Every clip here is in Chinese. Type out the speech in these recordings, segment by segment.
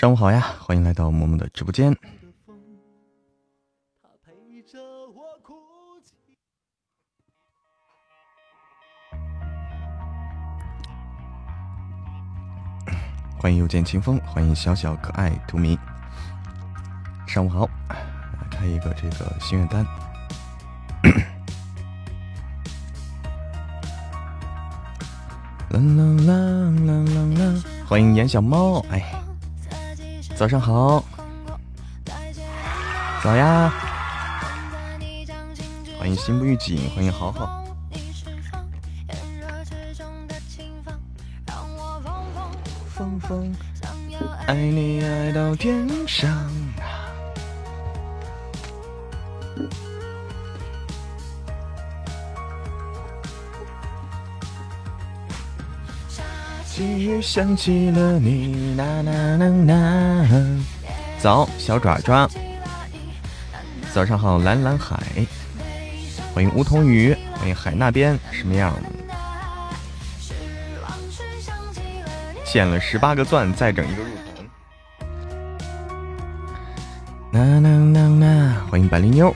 上午好呀，欢迎来到默默的直播间。欢迎又见清风，欢迎小小可爱图迷。上午好，来开一个这个心愿单。啦啦啦啦啦啦！欢迎严小猫，哎，早上好，早呀！欢迎心不预警，欢迎豪豪。风风，爱你爱到天上。想起了你，啦啦啦啦。早，小爪爪。早上好，蓝蓝海。欢迎梧桐雨，欢迎海那边什么样？欠了十八个钻，再整一个入红。啦啦啦啦，欢迎百灵妞。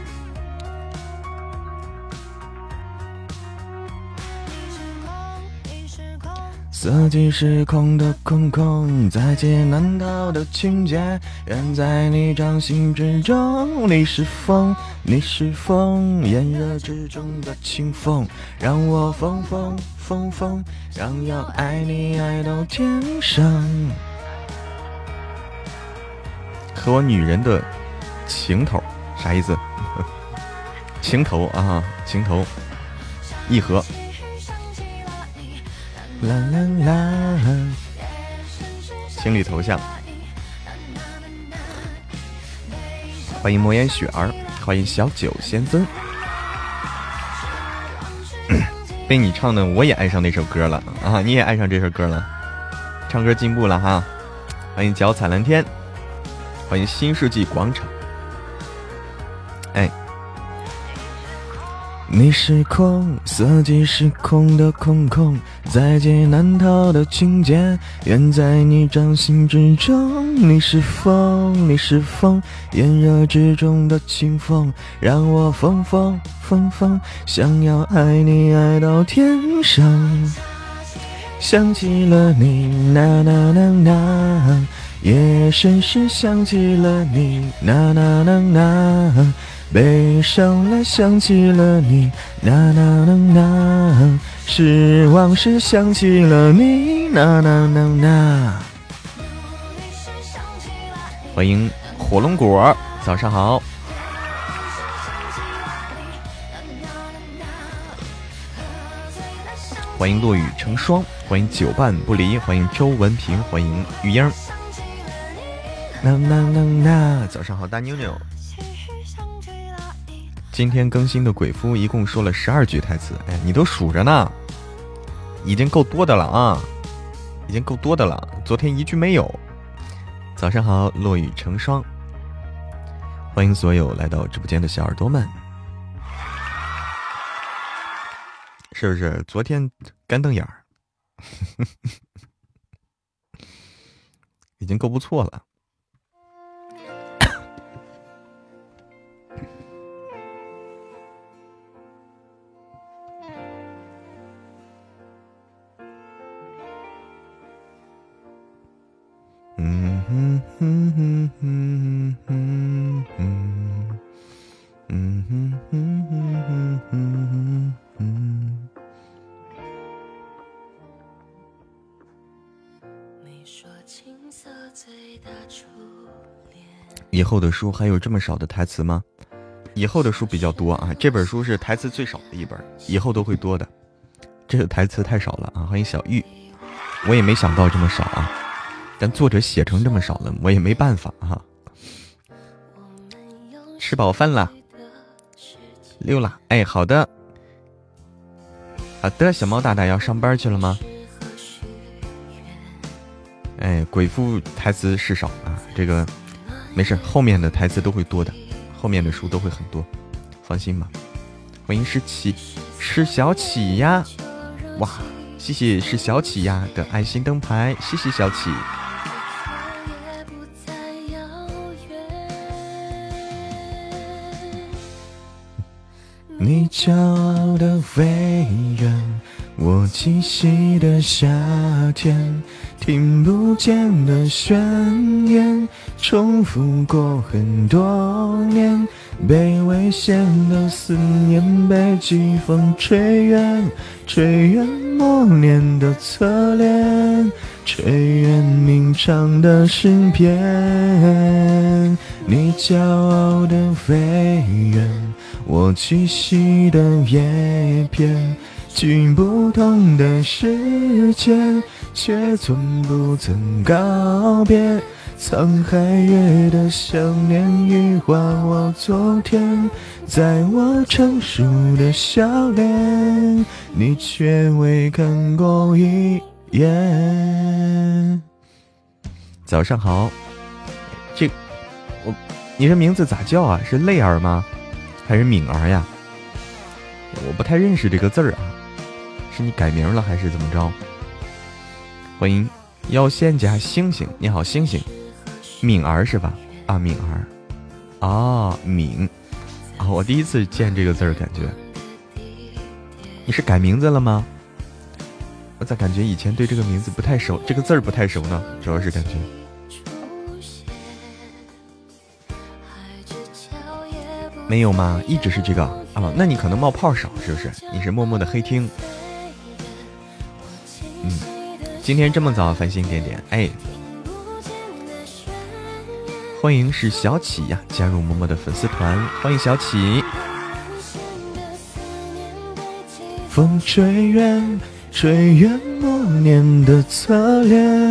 色即是空的空空，在劫难逃的情劫，愿在你掌心之中。你是风，你是风，炎热之中的清风，让我疯疯疯疯，想要爱你爱到天上。和我女人的情头啥意思？情头啊，情头，一合。啦啦啦！清理头像，欢迎莫言雪儿，欢迎小九仙尊。被你唱的，我也爱上那首歌了啊！你也爱上这首歌了，唱歌进步了哈！欢迎脚踩蓝天，欢迎新世纪广场。你是空，色即是空的空空，在劫难逃的情劫，愿在你掌心之中。你是风，你是风，炎热之中的清风，让我疯疯疯疯，想要爱你爱到天上。想起了你，呐呐呐呐，夜深时想起了你，呐呐呐呐。悲伤了，想起了你，呐呐呐呐；失望时想起了你，呐呐呐呐。欢迎火龙果，早上好。欢迎落雨成霜，欢迎久伴不离，欢迎周文平，欢迎玉英。呐呐呐呐，早上好，大妞妞。今天更新的鬼夫一共说了十二句台词，哎，你都数着呢，已经够多的了啊，已经够多的了。昨天一句没有。早上好，落雨成霜。欢迎所有来到直播间的小耳朵们，是不是？昨天干瞪眼儿，已经够不错了。嗯哼哼哼哼哼哼，嗯哼哼哼哼哼。以后的书还有这么少的台词吗？以后的书比较多啊，这本书是台词最少的一本，以后都会多的。这个台词太少了啊！欢迎小玉。我也没想到这么少啊，但作者写成这么少了，我也没办法哈。吃饱饭了，溜了。哎，好的，好的，小猫大大要上班去了吗？哎，鬼父台词是少啊，这个没事，后面的台词都会多的，后面的书都会很多，放心吧。欢迎石启，是小启呀！哇，谢谢是小启呀的爱心灯牌，谢谢小启。你骄傲的飞远，我栖息的夏天，听不见的宣言，重复过很多年。被危险的思念被季风吹远，吹远默念的侧脸，吹远鸣唱的诗篇。你骄傲的飞远，我栖息的叶片，去不同的世界，却从不曾告别。沧海月的想念羽化我昨天，在我成熟的笑脸，你却未看过一眼。早上好，这我你这名字咋叫啊？是泪儿吗？还是敏儿呀？我不太认识这个字儿啊，是你改名了还是怎么着？欢迎妖仙家星星，你好星星。敏儿是吧？啊，敏儿，啊，敏，啊，我第一次见这个字儿，感觉你是改名字了吗？我咋感觉以前对这个名字不太熟，这个字儿不太熟呢？主要是感觉没有吗？一直是这个啊？那你可能冒泡少，是不是？你是默默的黑听。嗯，今天这么早繁星点点，哎。欢迎是小启呀，加入默默的粉丝团，欢迎小启。风吹远，吹远默念的侧脸，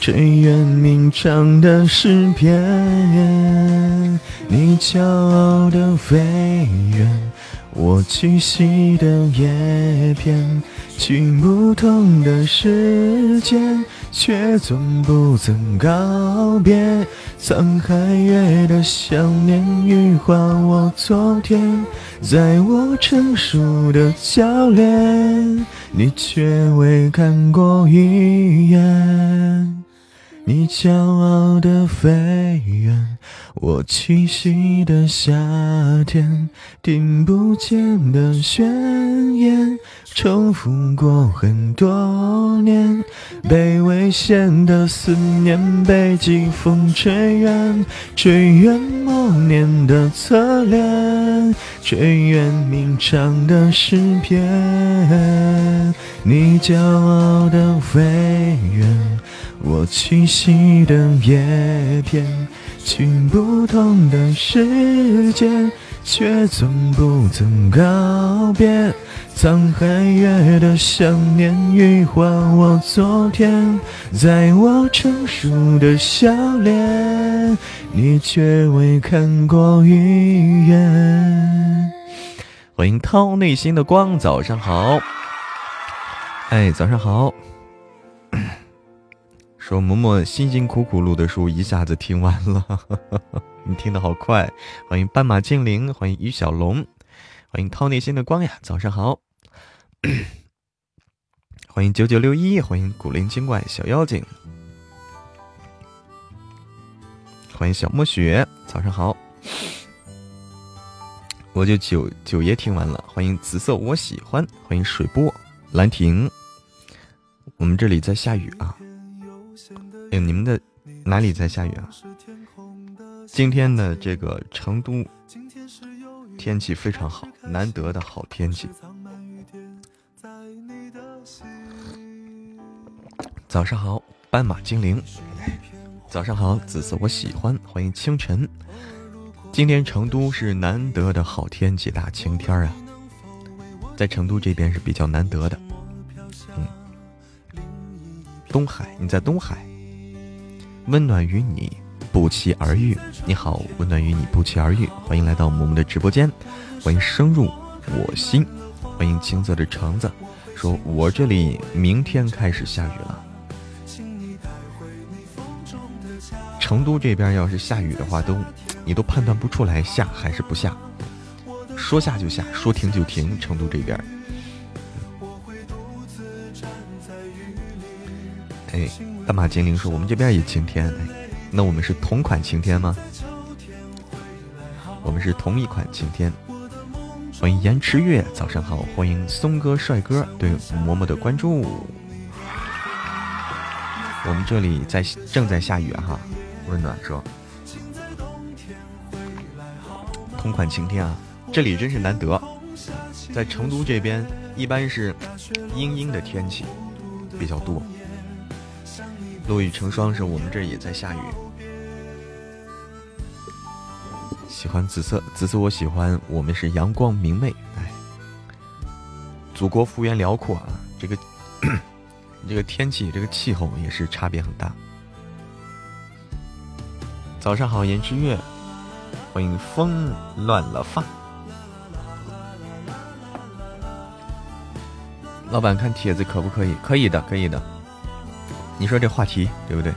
吹远鸣唱的诗篇。你骄傲的飞远，我栖息的叶片，去不同的世界。却从不曾告别，沧海月的想念羽化我昨天，在我成熟的笑脸，你却未看过一眼。你骄傲的飞远，我栖息的夏天，听不见的宣言，重复过很多年。被危险的思念被季风吹远，吹远默念的侧脸，吹远鸣唱的诗篇。你骄傲的飞远。我栖息的叶片，去不同的世界，却从不曾告别。沧海月的想念羽化我昨天，在我成熟的笑脸，你却未看过一眼。欢迎掏内心的光，早上好。哎，早上好。说嬷嬷辛辛苦苦录的书一下子听完了，你听的好快。欢迎斑马精灵，欢迎于小龙，欢迎掏内心的光呀，早上好。欢迎九九六一，欢迎古灵精怪小妖精，欢迎小墨雪，早上好。我就九九爷听完了，欢迎紫色我喜欢，欢迎水波兰亭。我们这里在下雨啊。哎，你们的哪里在下雨啊？今天的这个成都天气非常好，难得的好天气。早上好，斑马精灵。早上好，紫色我喜欢，欢迎清晨。今天成都是难得的好天气，大晴天啊，在成都这边是比较难得的。东海，你在东海。温暖与你不期而遇，你好，温暖与你不期而遇，欢迎来到萌萌的直播间，欢迎深入我心，欢迎青色的橙子，说我这里明天开始下雨了。成都这边要是下雨的话，都你都判断不出来下还是不下，说下就下，说停就停。成都这边，哎，大马精灵说我们这边也晴天，那我们是同款晴天吗？我们是同一款晴天。欢迎延迟月，早上好，欢迎松哥帅哥对嬷嬷的关注。我们这里在正在下雨哈。温暖说：“同款晴天啊，这里真是难得。在成都这边，一般是阴阴的天气比较多。落雨成霜时，我们这也在下雨。喜欢紫色，紫色我喜欢。我们是阳光明媚，哎，祖国幅员辽阔啊，这个 这个天气，这个气候也是差别很大。”早上好，颜之月，欢迎风乱了发。老板看帖子可不可以？可以的，可以的。你说这话题对不对？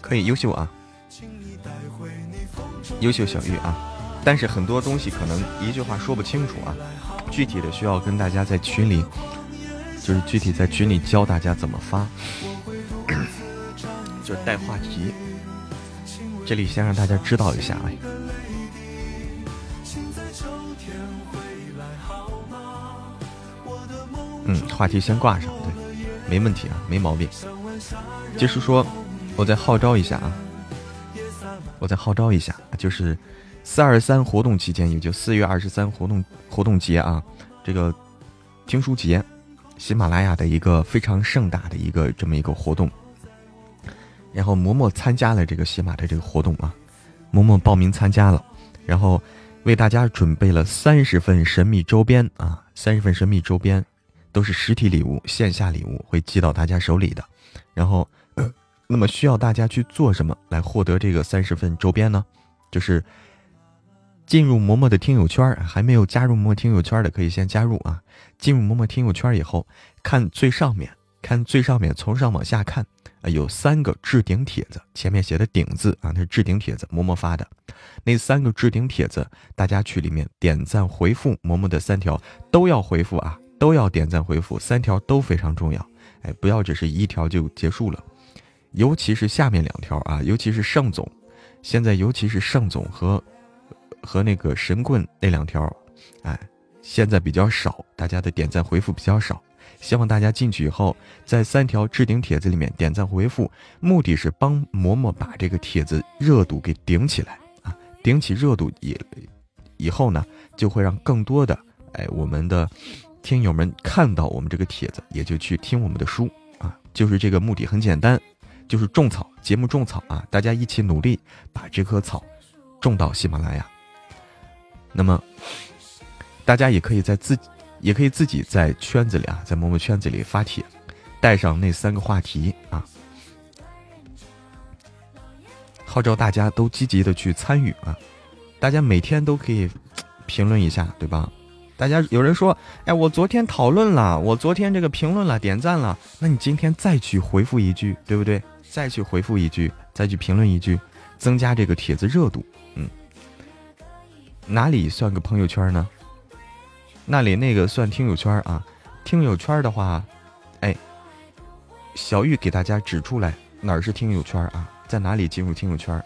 可以，优秀啊！优秀小玉啊！但是很多东西可能一句话说不清楚啊，具体的需要跟大家在群里，就是具体在群里教大家怎么发，就是带话题。这里先让大家知道一下哎。嗯，话题先挂上，对，没问题啊，没毛病。就是说，我再号召一下啊，我再号召一下，就是。四二三活动期间，也就四月二十三活动活动节啊，这个听书节，喜马拉雅的一个非常盛大的一个这么一个活动。然后嬷嬷参加了这个喜马的这个活动啊，嬷嬷报名参加了，然后为大家准备了三十份神秘周边啊，三十份神秘周边都是实体礼物，线下礼物会寄到大家手里的。然后，那么需要大家去做什么来获得这个三十份周边呢？就是。进入嬷嬷的听友圈，还没有加入嬷嬷听友圈的可以先加入啊！进入嬷嬷听友圈以后，看最上面，看最上面，从上往下看啊，有三个置顶帖子，前面写的“顶”字啊，那是置顶帖子，嬷嬷发的。那三个置顶帖子，大家去里面点赞回复嬷嬷的三条都要回复啊，都要点赞回复，三条都非常重要。哎，不要只是一条就结束了，尤其是下面两条啊，尤其是盛总，现在尤其是盛总和。和那个神棍那两条，哎，现在比较少，大家的点赞回复比较少。希望大家进去以后，在三条置顶帖子里面点赞回复，目的是帮嬷嬷把这个帖子热度给顶起来啊！顶起热度以以后呢，就会让更多的哎我们的听友们看到我们这个帖子，也就去听我们的书啊！就是这个目的很简单，就是种草节目种草啊！大家一起努力把这棵草种到喜马拉雅。那么，大家也可以在自己，也可以自己在圈子里啊，在某某圈子里发帖，带上那三个话题啊，号召大家都积极的去参与啊，大家每天都可以评论一下，对吧？大家有人说，哎，我昨天讨论了，我昨天这个评论了，点赞了，那你今天再去回复一句，对不对？再去回复一句，再去评论一句，增加这个帖子热度。嗯哪里算个朋友圈呢？那里那个算听友圈啊。听友圈的话，哎，小玉给大家指出来哪儿是听友圈啊？在哪里进入听友圈？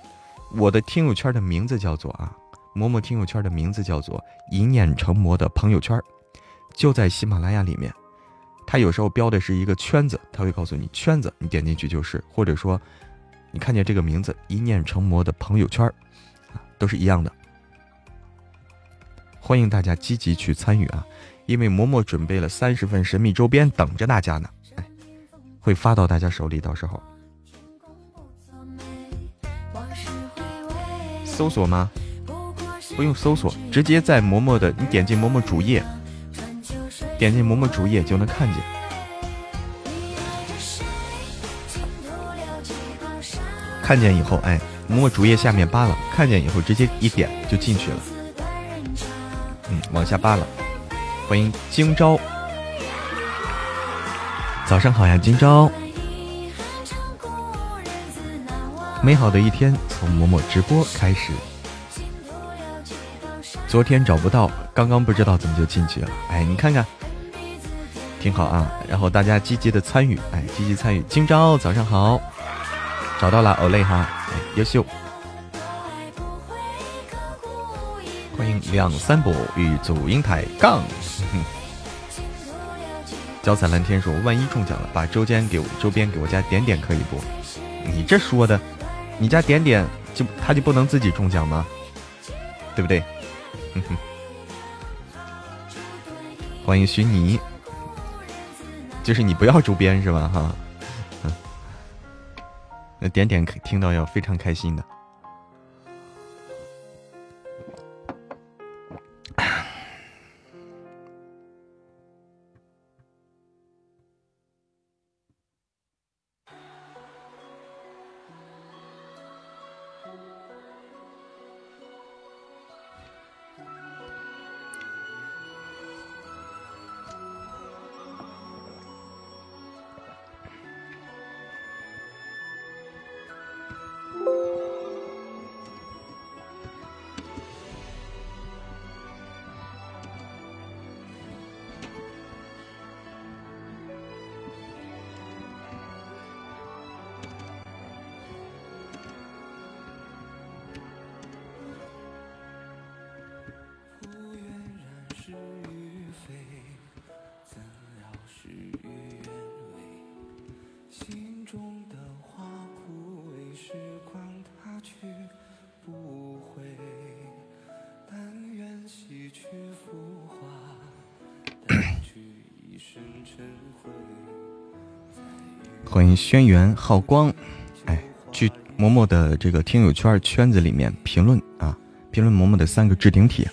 我的听友圈的名字叫做啊，嬷嬷听友圈的名字叫做一念成魔的朋友圈，就在喜马拉雅里面。它有时候标的是一个圈子，它会告诉你圈子，你点进去就是，或者说你看见这个名字一念成魔的朋友圈，啊，都是一样的。欢迎大家积极去参与啊！因为嬷嬷准备了三十份神秘周边等着大家呢，哎，会发到大家手里。到时候，搜索吗？不用搜索，直接在嬷嬷的，你点进嬷嬷主页，点进嬷嬷主页就能看见。看见以后，哎，嬷嬷主页下面扒了，看见以后直接一点就进去了。嗯，往下扒了。欢迎今朝，早上好呀，今朝。美好的一天从某某直播开始。昨天找不到，刚刚不知道怎么就进去了。哎，你看看，挺好啊。然后大家积极的参与，哎，积极参与。今朝早上好，找到了，欧雷哈，优秀。欢迎两三波与祖英台杠。脚踩蓝天说：“万一中奖了，把周边给我周边给我家点点可以不？”你这说的。你家点点就他就不能自己中奖吗？对不对？哼 哼欢迎徐妮，就是你不要周边是吧？哈，那点点听到要非常开心的。欢迎轩辕浩光，哎，去嬷嬷的这个听友圈圈子里面评论啊，评论嬷嬷的三个置顶帖。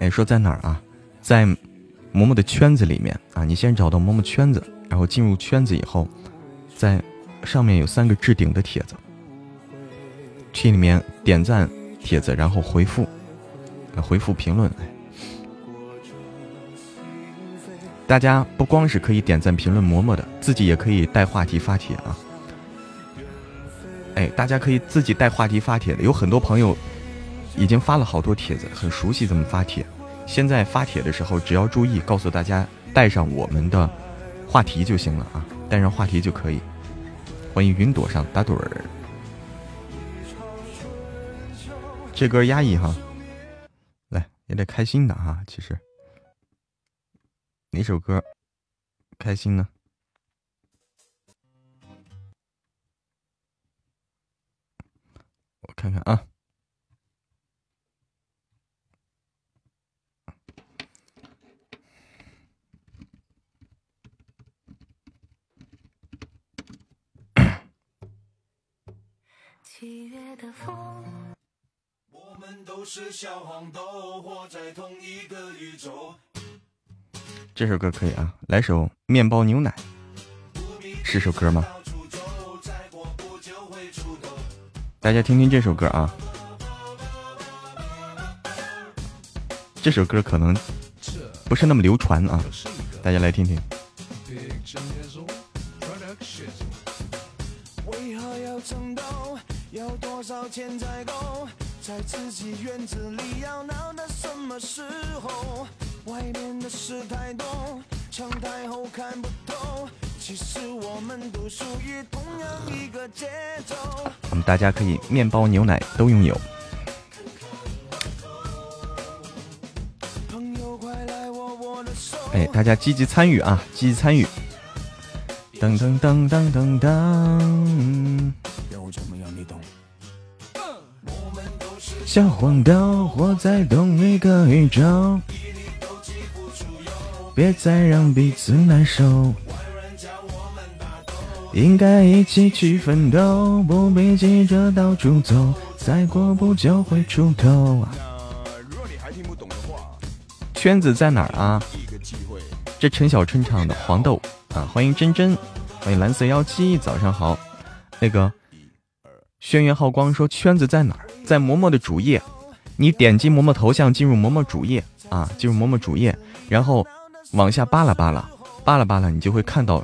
哎，说在哪儿啊？在嬷嬷的圈子里面啊，你先找到嬷嬷圈子，然后进入圈子以后，在上面有三个置顶的帖子，去里面点赞帖子，然后回复，回复评论。大家不光是可以点赞、评论、嬷嬷的，自己也可以带话题发帖啊！哎，大家可以自己带话题发帖的，有很多朋友已经发了好多帖子，很熟悉怎么发帖。现在发帖的时候，只要注意告诉大家带上我们的话题就行了啊，带上话题就可以。欢迎云朵上打盹儿，这歌压抑哈，来也得开心的哈，其实。哪首歌开心呢？我看看啊。七月的风。我们都是小黄豆，活在同一个宇宙。这首歌可以啊，来首《面包牛奶》，是首歌吗？大家听听这首歌啊，这首歌可能不是那么流传啊，大家来听听。外面的事太多，后看不透。其实我们都属于同样一个节奏。我们大家可以面包、牛奶都拥有。哎，大家积极参与啊，积极参与。噔噔噔噔噔噔。小黄豆活在同一个宇宙。别再让彼此难受，应该一起去奋斗，不必急着到处走，再过不久会出头。圈子在哪儿啊？这陈小春唱的《黄豆》啊，欢迎真真，欢迎蓝色妖姬，早上好。那个轩辕浩光说圈子在哪儿？在嬷嬷的主页，你点击嬷嬷头像进入嬷嬷主页啊，进入嬷嬷主页，然后往下扒拉扒拉，扒拉扒拉，你就会看到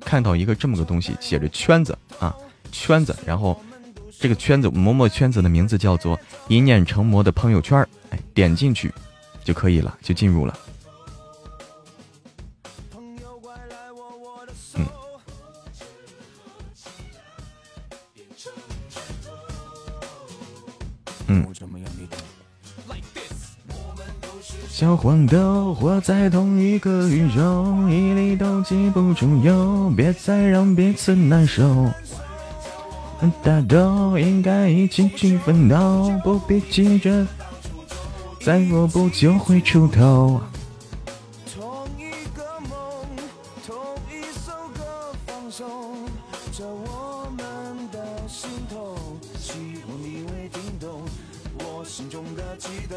看到一个这么个东西，写着圈子啊，圈子，然后这个圈子嬷嬷圈子的名字叫做一念成魔的朋友圈，哎，点进去就可以了，就进入了。嗯，小黄豆，活在同一个宇宙，一粒都弃不重要，别再让彼此难受。大都应该一起去奋斗，不必急着，再过不久会出头。同一个梦，同一首歌，放松着我们的心动，希望你会听懂我心中的激动。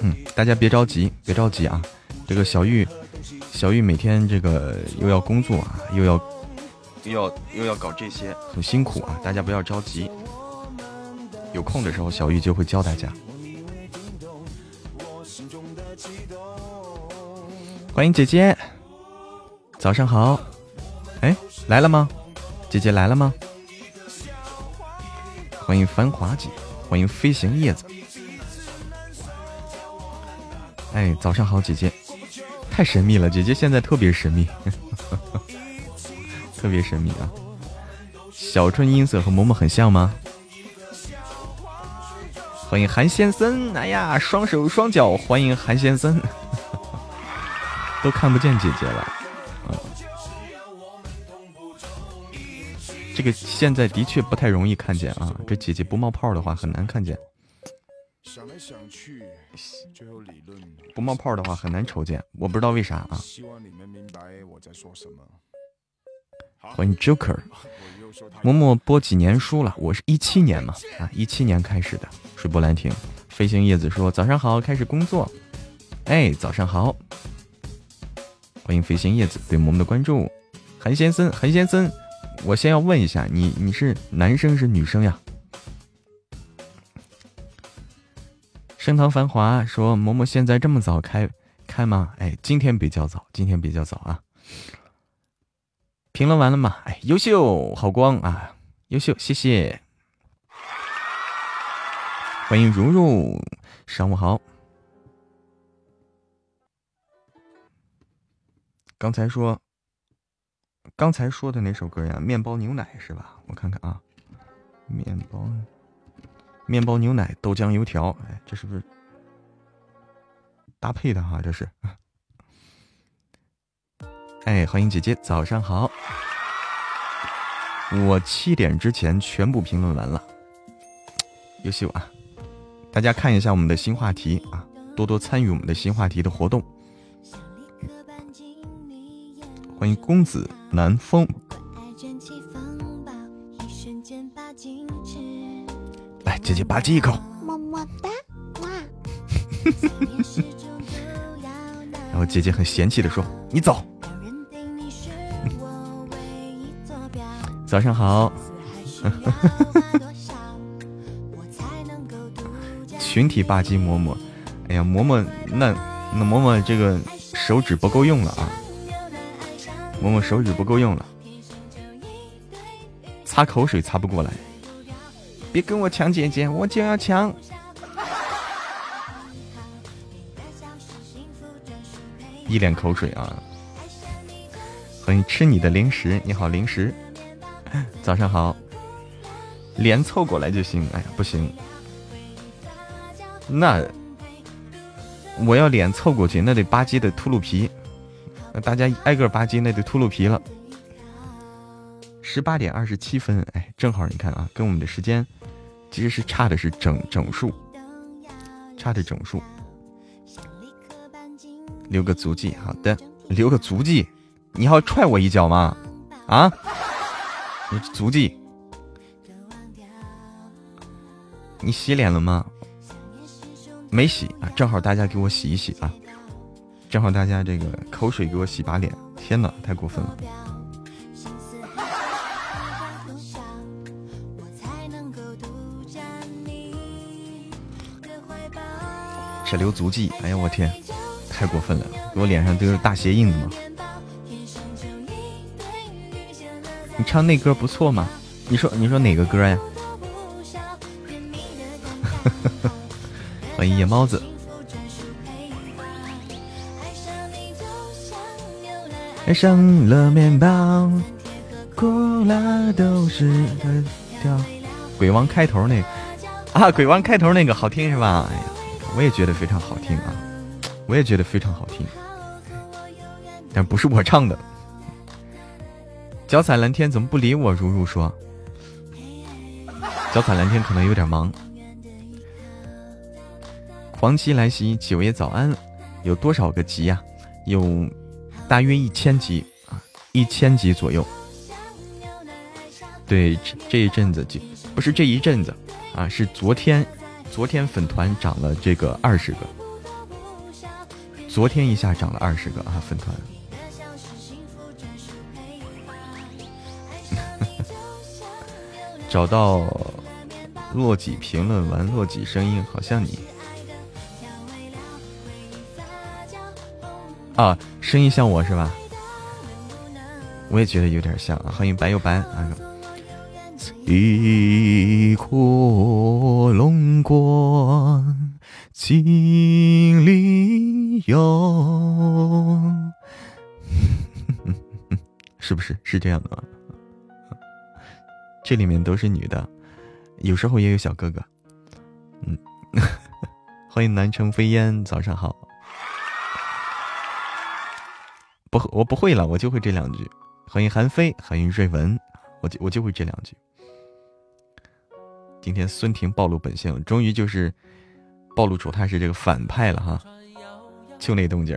嗯，大家别着急，别着急啊！这个小玉，小玉每天这个又要工作啊，又要又要又要搞这些，很辛苦啊！大家不要着急，有空的时候小玉就会教大家。欢迎姐姐，早上好！哎，来了吗？姐姐来了吗？欢迎繁华姐，欢迎飞行叶子。哎，早上好，姐姐，太神秘了，姐姐现在特别神秘，特别神秘啊！小春音色和嬷嬷很像吗？欢迎韩先生，哎呀，双手双脚，欢迎韩先生，都看不见姐姐了，啊，这个现在的确不太容易看见啊，这姐姐不冒泡的话很难看见。想来想，不冒泡的话很难瞅见，我不知道为啥啊。希望你们明白我在说什么。欢迎 Joker，默默播几年书了？我是一七年嘛，啊，一七年开始的。水波兰亭，飞行叶子说早上好，开始工作。哎，早上好，欢迎飞行叶子对我们的关注。韩先生，韩先生，我先要问一下你，你是男生是女生呀？盛唐繁华说：“嬷嬷现在这么早开开吗？哎，今天比较早，今天比较早啊。评论完了吗？哎，优秀，好光啊，优秀，谢谢。欢迎如如，上午好。刚才说，刚才说的那首歌呀，面包牛奶是吧？我看看啊，面包。”面包、牛奶、豆浆、油条，哎，这是不是搭配的哈？这是，哎，欢迎姐姐，早上好。我七点之前全部评论完了，优秀啊！大家看一下我们的新话题啊，多多参与我们的新话题的活动。欢迎公子南风。姐姐吧唧一口，么么哒，哇！然后姐姐很嫌弃的说：“你走。”早上好，群体吧唧嬷嬷，哎呀，嬷嬷那那嬷嬷这个手指不够用了啊，嬷嬷手指不够用了，擦口水擦不过来。别跟我抢姐姐，我就要抢！一脸口水啊！欢迎吃你的零食，你好零食。早上好，脸凑过来就行。哎呀，不行，那我要脸凑过去，那得吧唧的秃噜皮。那大家挨个吧唧，那得秃噜皮了。十八点二十七分，哎，正好你看啊，跟我们的时间其实是差的是整整数，差的整数。留个足迹，好的，留个足迹。你要踹我一脚吗？啊？足迹？你洗脸了吗？没洗啊，正好大家给我洗一洗啊！正好大家这个口水给我洗把脸。天哪，太过分了！留足迹，哎呀我天，太过分了！我脸上都是大鞋印子吗？你唱那歌不错嘛？你说你说哪个歌呀？欢迎夜猫子。爱上了面包，苦辣都是的调。鬼王开头那个啊，鬼王开头那个好听是吧？哎呀，我也觉得非常好听啊，我也觉得非常好听，但不是我唱的。脚踩蓝天怎么不理我？如如说，脚踩蓝天可能有点忙。黄期来袭，九爷早安。有多少个级呀？有大约一千级啊，一千级左右。对，这一阵子就不是这一阵子啊，是昨天，昨天粉团涨了这个二十个，昨天一下涨了二十个啊，粉团。找到洛几评论完，洛几声音好像你啊，声音像我是吧？我也觉得有点像啊。欢迎白又白啊！一阔龙关金里有，是不是是这样的吗？这里面都是女的，有时候也有小哥哥。嗯，欢迎南城飞烟，早上好。不，我不会了，我就会这两句。欢迎韩飞，欢迎瑞文，我就我就会这两句。今天孙婷暴露本性，终于就是暴露出他是这个反派了哈。就那动静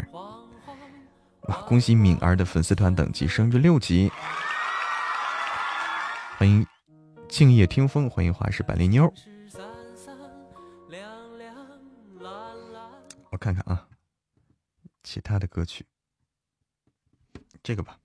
哇！恭喜敏儿的粉丝团等级升至六级。欢迎。静夜听风，欢迎华氏百丽妞。我看看啊，其他的歌曲，这个吧。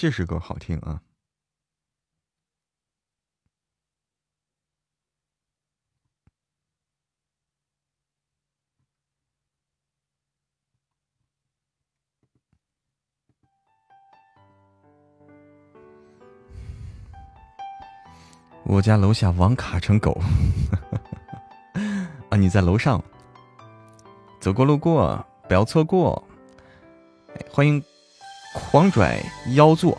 这首歌好听啊。我家楼下网卡成狗，啊！你在楼上，走过路过不要错过。欢迎狂拽妖座，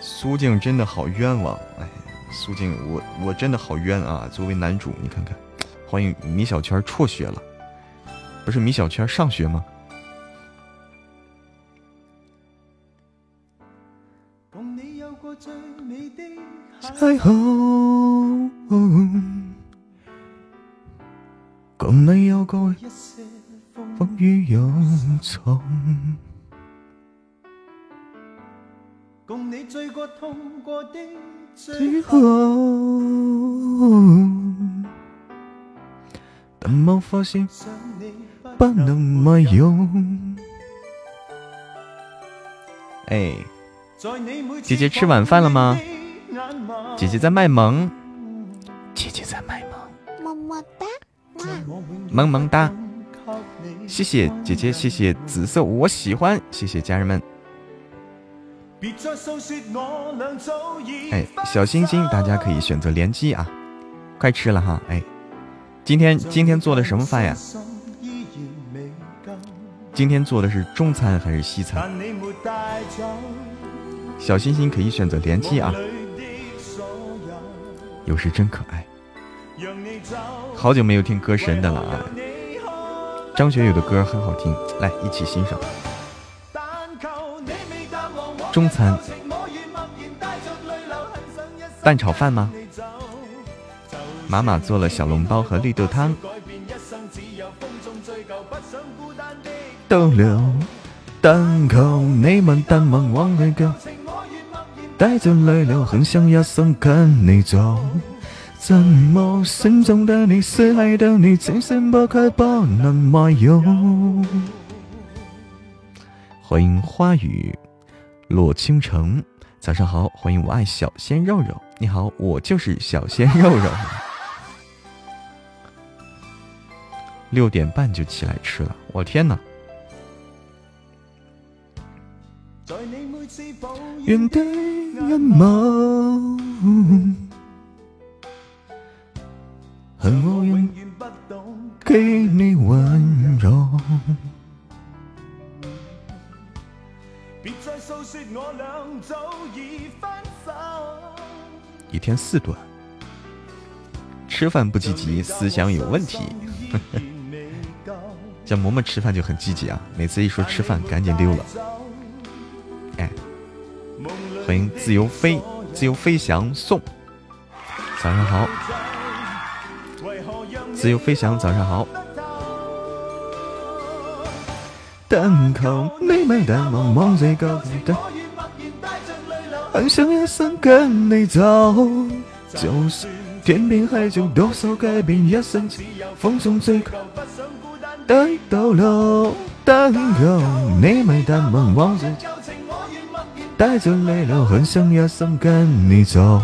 苏静真的好冤枉，哎，苏静，我我真的好冤啊！作为男主，你看看，欢迎米小圈辍学了，不是米小圈上学吗？彩虹，最后，但冇发现不能埋用。哎，姐姐吃晚饭了吗？姐姐在卖萌，姐姐在卖萌，么么哒，萌萌哒，谢谢姐姐，谢谢紫色，我喜欢，谢谢家人们。哎，小星星，大家可以选择联机啊！快吃了哈！哎，今天今天做的什么饭呀？今天做的是中餐还是西餐？小星星可以选择联机啊！有时真可爱，好久没有听歌神的了啊！张学友的歌很好听，来一起欣赏。中餐，蛋炒饭吗？妈妈做了小笼包和绿豆汤。逗留，单口你问淡忘往回走，带着泪流，很想一生跟你走。怎么心中的你，思海的你，情深不可不能埋用。欢迎花语。洛倾城，早上好，欢迎我爱小鲜肉肉。你好，我就是小鲜肉肉。六点半就起来吃了，我天哪！愿的眼眸，恨我永远不懂给你温柔。一天四顿，吃饭不积极，思想有问题。像嬷嬷吃饭就很积极啊，每次一说吃饭，赶紧溜了。哎，欢迎自由飞，自由飞翔送，早上好，自由飞翔，早上好。但靠你没淡忘忘最高的，很想也想跟你走。就是天边海角多少改变，一生风中最靠的逗留。单靠你没淡忘忘最带着泪流，很想也想跟你走，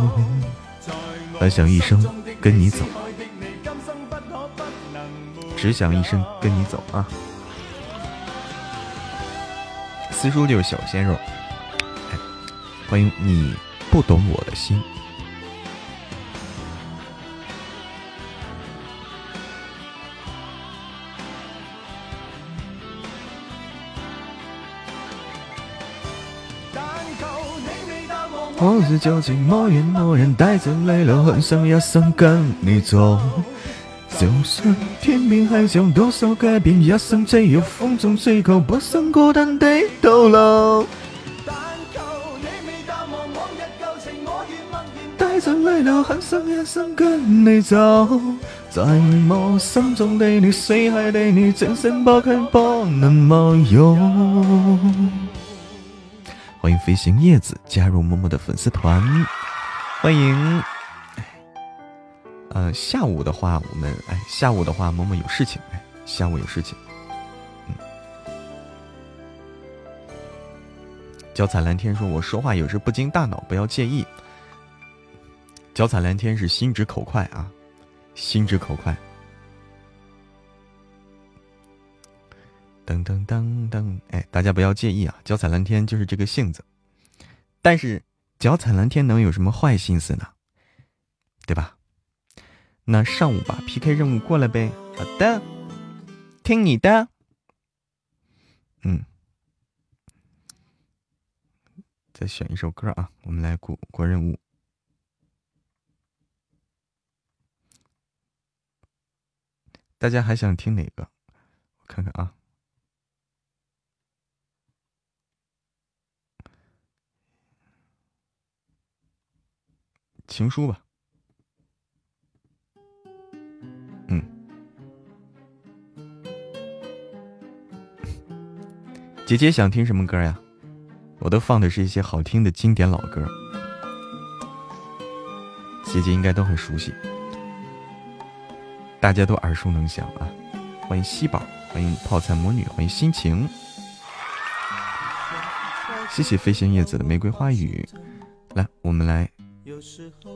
很想一生跟你走，只想一生跟你走啊。四叔就是小鲜肉，欢迎你不懂我的心。我是究竟默言默然，带着泪流，很想也想跟你走。就算天边海角多少改变，一生只有风中吹过，不想孤单地逗留。带着泪流，很想一生跟你走，在我心中的你，死海的你，真心不开不能没有。欢迎飞行叶子加入默默的粉丝团，欢迎。呃，下午的话，我们哎，下午的话，萌萌有事情，哎，下午有事情。嗯，脚踩蓝天说：“我说话有时不经大脑，不要介意。”脚踩蓝天是心直口快啊，心直口快。噔噔噔噔，哎，大家不要介意啊，脚踩蓝天就是这个性子。但是脚踩蓝天能有什么坏心思呢？对吧？那上午吧，PK 任务过了呗。好的，听你的。嗯，再选一首歌啊，我们来过过任务。大家还想听哪个？我看看啊，情书吧。姐姐想听什么歌呀？我都放的是一些好听的经典老歌，姐姐应该都很熟悉，大家都耳熟能详啊！欢迎西宝，欢迎泡菜魔女，欢迎心情，谢谢飞行叶子的玫瑰花语。来，我们来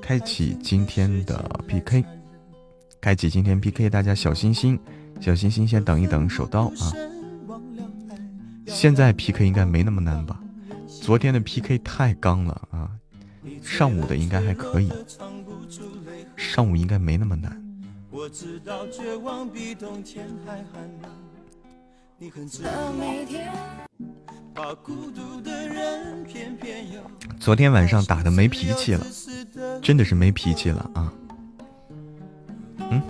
开启今天的 PK。开启今天 PK，大家小心心，小心心，先等一等手刀啊！现在 PK 应该没那么难吧？昨天的 PK 太刚了啊，上午的应该还可以，上午应该没那么难。昨天晚上打的没脾气了，真的是没脾气了啊！嗯，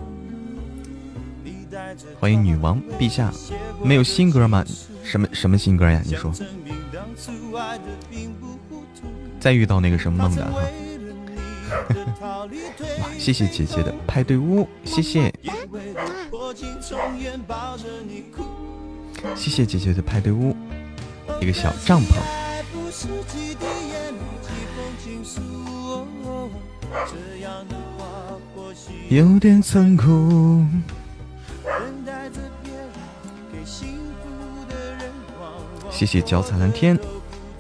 欢迎女王陛下，没有新歌吗？什么什么新歌呀？你说？再遇到那个什么梦的哈？哇，谢谢姐姐的派对屋，谢谢。谢谢姐姐的派对屋，一个小帐篷。有点残酷。谢谢脚踩蓝天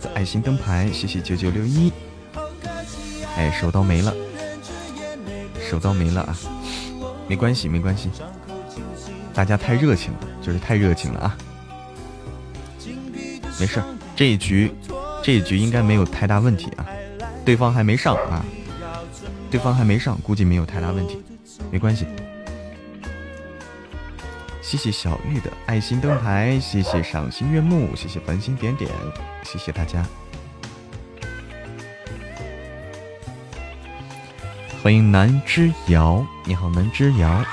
的爱心灯牌，谢谢九九六一。哎，手刀没了，手刀没了啊！没关系，没关系，大家太热情了，就是太热情了啊！没事，这一局，这一局应该没有太大问题啊。对方还没上啊，对方还没上，估计没有太大问题，没关系。谢谢小玉的爱心灯牌，谢谢赏心悦目，谢谢繁星点点，谢谢大家。欢迎南之遥，你好，南之遥，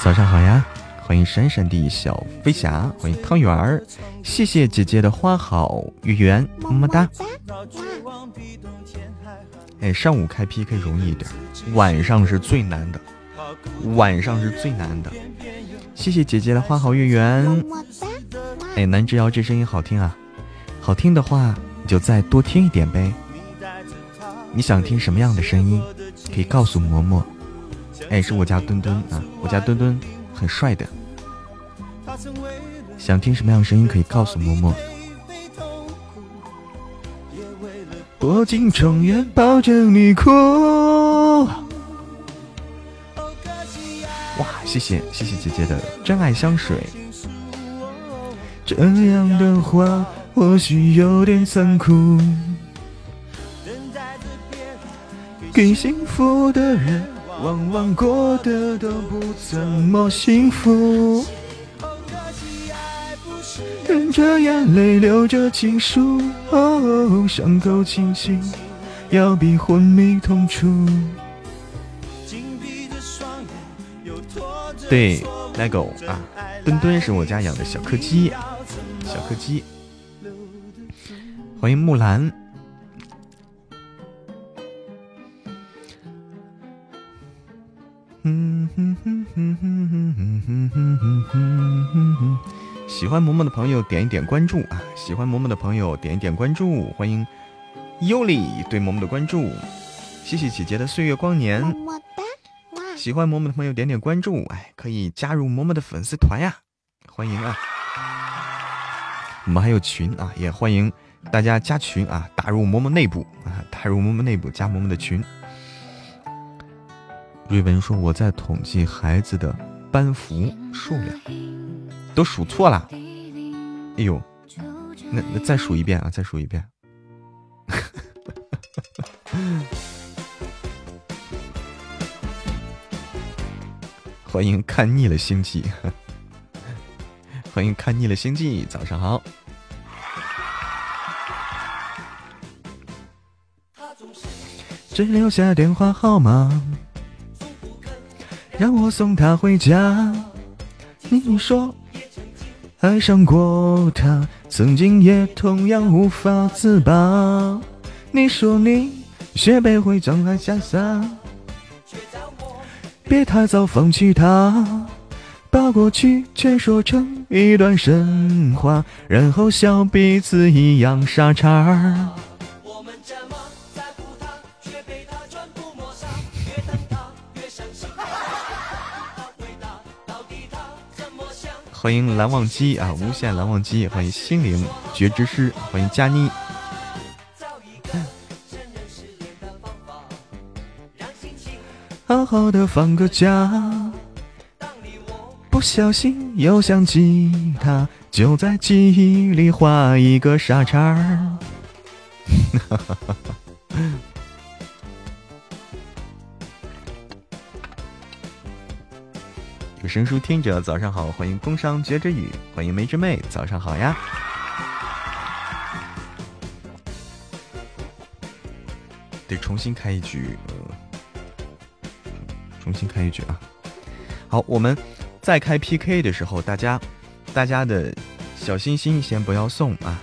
早上好呀。欢迎闪闪的小飞侠，欢迎汤圆儿，谢谢姐姐的花好月圆，么么哒。哎，上午开 PK 容易一点，晚上是最难的，晚上是最难的。谢谢姐姐的花好月圆，哎，南之遥这声音好听啊，好听的话你就再多听一点呗。你想听什么样的声音，可以告诉嬷嬷。哎，是我家墩墩啊，我家墩墩很帅的。想听什么样的声音，可以告诉嬷嬷。我竟永远抱着你哭。哇，谢谢谢谢姐姐的真爱香水。这样的话或许有点残酷。给幸福的人，往往过得都不怎么幸福。忍着眼泪，留着情书，哦伤口清醒，要比昏迷痛楚。对，lego 啊，墩墩是我家养的小柯基，小柯基。欢迎木兰。嗯哼哼哼哼哼哼哼哼哼哼。喜欢嬷嬷的朋友点一点关注啊！喜欢嬷嬷的朋友点一点关注，欢迎尤里对嬷嬷的关注，谢谢姐姐的岁月光年。喜欢嬷嬷的朋友点点关注，哎，可以加入嬷嬷的粉丝团呀，欢迎啊！我们还有群啊，也欢迎大家加群啊，打入嬷嬷内部啊，打入嬷嬷内部加嬷嬷的群。瑞文说：“我在统计孩子的班服数量。”都数错了，哎呦，那那再数一遍啊，再数一遍。欢迎看腻了星际，欢迎看腻了星际，早上好。只留下电话号码，让我送他回家。你说。爱上过他，曾经也同样无法自拔。你说你学不会装爱潇洒，别太早放弃他，把过去全说成一段神话，然后笑彼此一样傻叉。欢迎蓝忘机啊，无限蓝忘机！欢迎心灵觉知师，欢迎佳妮。好好的放个假，不小心又想起他，就在记忆里画一个傻叉。有声书听着，早上好，欢迎工商绝之雨，欢迎梅之妹，早上好呀。得重新开一局，重新开一局啊！好，我们再开 PK 的时候，大家大家的小心心先不要送啊，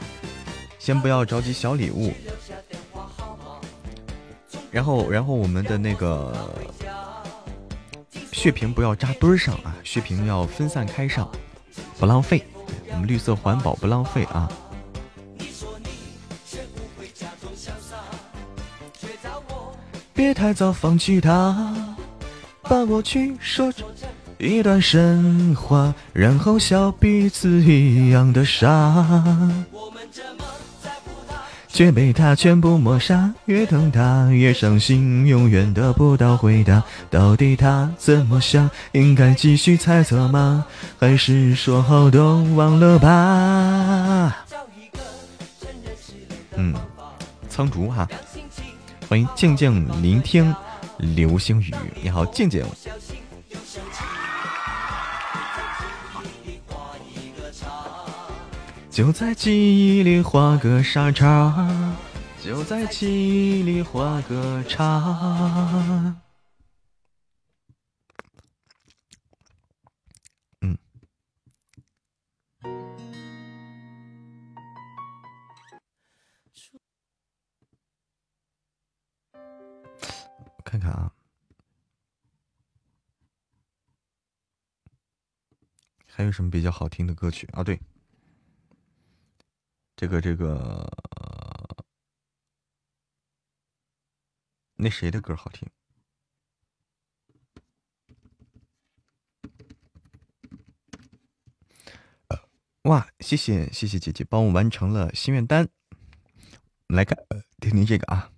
先不要着急小礼物。然后，然后我们的那个血瓶不要扎堆上啊，血瓶要分散开上，不浪费。我们绿色环保不浪费啊。别太早放弃它，把过去说成一段神话，然后笑彼此一样的傻，却被他全部抹杀。越疼他越伤心，永远得不到回答。到底他怎么想？应该继续猜测吗？还是说好都忘了吧？嗯，苍竹哈。欢迎静静聆听流星雨，你好，静静。就在记忆里画个叉叉，就在记忆里画个叉。还有什么比较好听的歌曲啊？对，这个这个，那谁的歌好听？哇，谢谢谢谢姐姐帮我完成了心愿单，来看听听这个啊。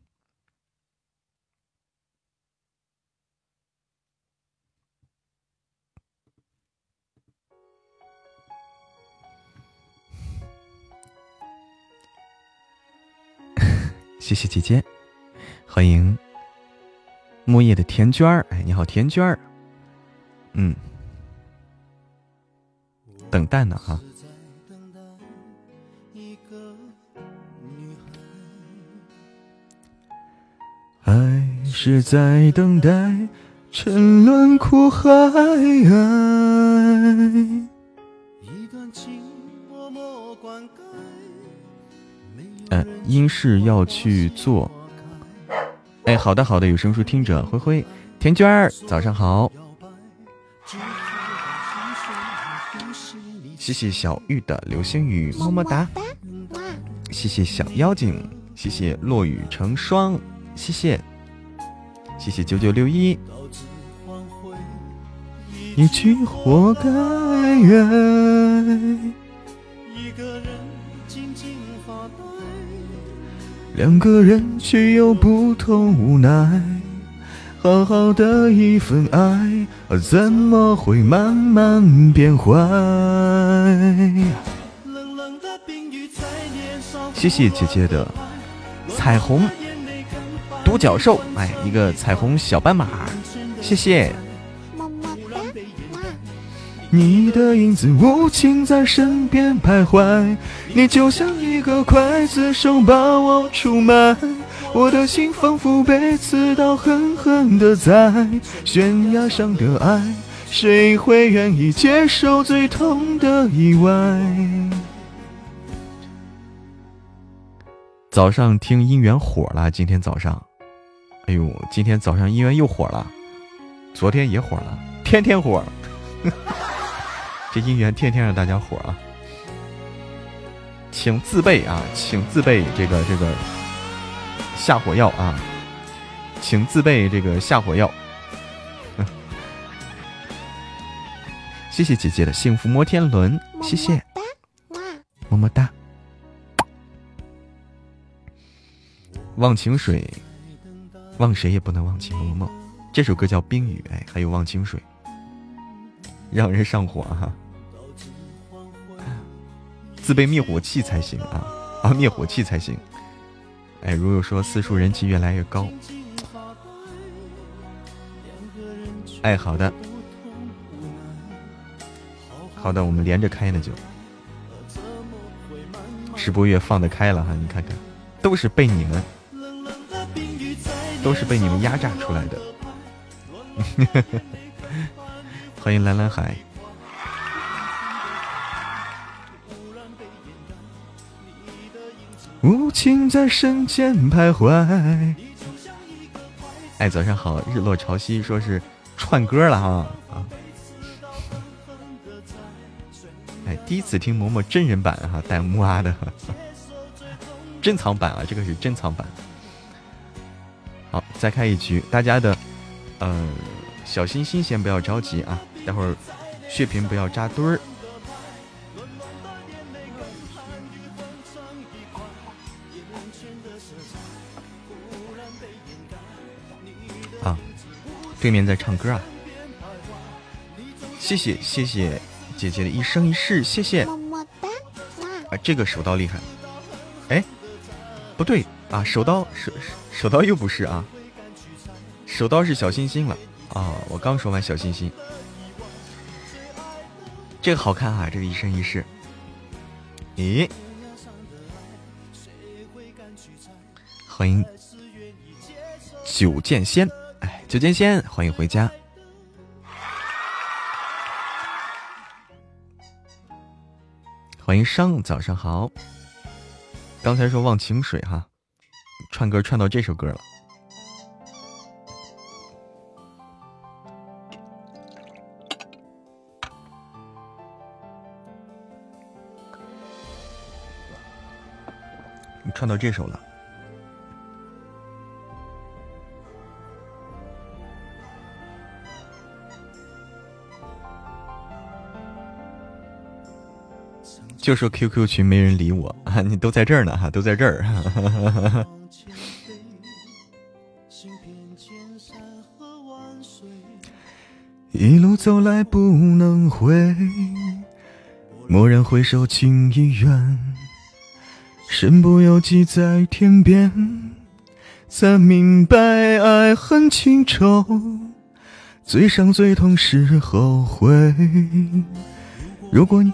谢谢姐姐，欢迎木叶的田娟儿。哎，你好，田娟儿。嗯，等待呢哈。还是在等待，沉沦苦海。因事要去做。哎，好的好的，有声书听着，灰灰，田娟儿，早上好。谢谢小玉的流星雨，么么哒。谢谢小妖精，谢谢落雨成霜，谢谢，谢谢九九六一。一句活该。一个人两个人却有不同无奈，好好的一份爱，怎么会慢慢变坏？谢谢姐姐的彩虹独角兽，哎，一个彩虹小斑马，谢谢。你的影子无情在身边徘徊，你就像一个刽子手把我出卖，我的心仿佛被刺刀狠狠的在悬崖上的爱，谁会愿意接受最痛的意外？早上听姻缘火了，今天早上，哎呦，今天早上姻缘又火了，昨天也火了，天天火。这姻缘天天让大家火啊，请自备啊，请自备这个这个下火药啊，请自备这个下火药。谢谢姐姐的幸福摩天轮，谢谢，么么哒。忘情水，忘谁也不能忘记某某。这首歌叫冰雨，哎，还有忘情水。让人上火哈，自备灭火器才行啊啊！灭火器才行。哎，如果说四叔人气越来越高，哎，好的，好的，我们连着开呢就，直播越放得开了哈，你看看，都是被你们，都是被你们压榨出来的。欢迎蓝蓝海。情在身前徘徊。哎，早上好，日落潮汐，说是串歌了哈啊！哎，第一次听嬷嬷真人版哈，带木啊的珍藏版啊，这个是珍藏版。好，再开一局，大家的呃小心心先不要着急啊，待会儿血瓶不要扎堆儿。对面在唱歌啊！谢谢谢谢姐姐的一生一世，谢谢么么哒！啊，这个手刀厉害！哎，不对啊，手刀手手刀又不是啊，手刀是小星星了啊！我刚说完小星星，这个好看啊，这个一生一世。咦，欢迎九剑仙。九剑仙，欢迎回家。欢迎商，早上好。刚才说忘情水哈，串歌串到这首歌了。你串到这首了。就说 QQ 群没人理我啊！你都在这儿呢哈，都在这儿。一路走来不能回，蓦然回首情已远。身不由己在天边，才明白爱恨情仇，最伤最痛是后悔。如果你。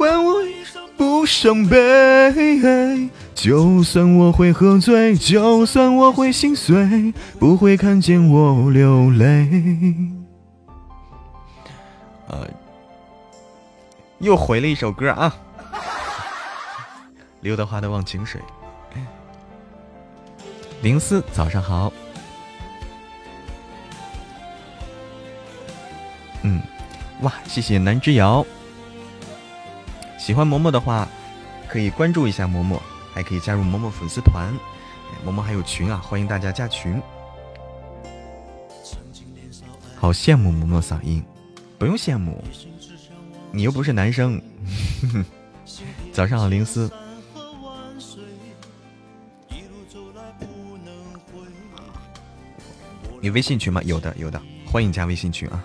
换我一生不伤悲，就算我会喝醉，就算我会心碎，不会看见我流泪。呃，又回了一首歌啊，刘德华的《忘情水》。林思，早上好。嗯，哇，谢谢南之遥。喜欢嬷嬷的话，可以关注一下嬷嬷，还可以加入嬷嬷粉丝团。嬷嬷还有群啊，欢迎大家加群。好羡慕嬷嬷嗓音，不用羡慕，你又不是男生。早上好，林思。你微信群吗？有的，有的，欢迎加微信群啊。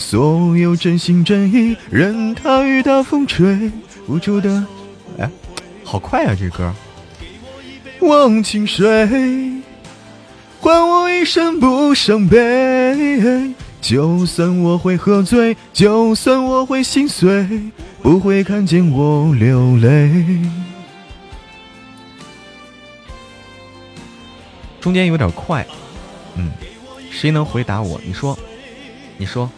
所有真心真意，任它雨打风吹，无助的，哎，好快啊这歌！忘情水，换我一生不伤悲。就算我会喝醉，就算我会心碎，不会看见我流泪。中间有点快，嗯，谁能回答我？你说，你说。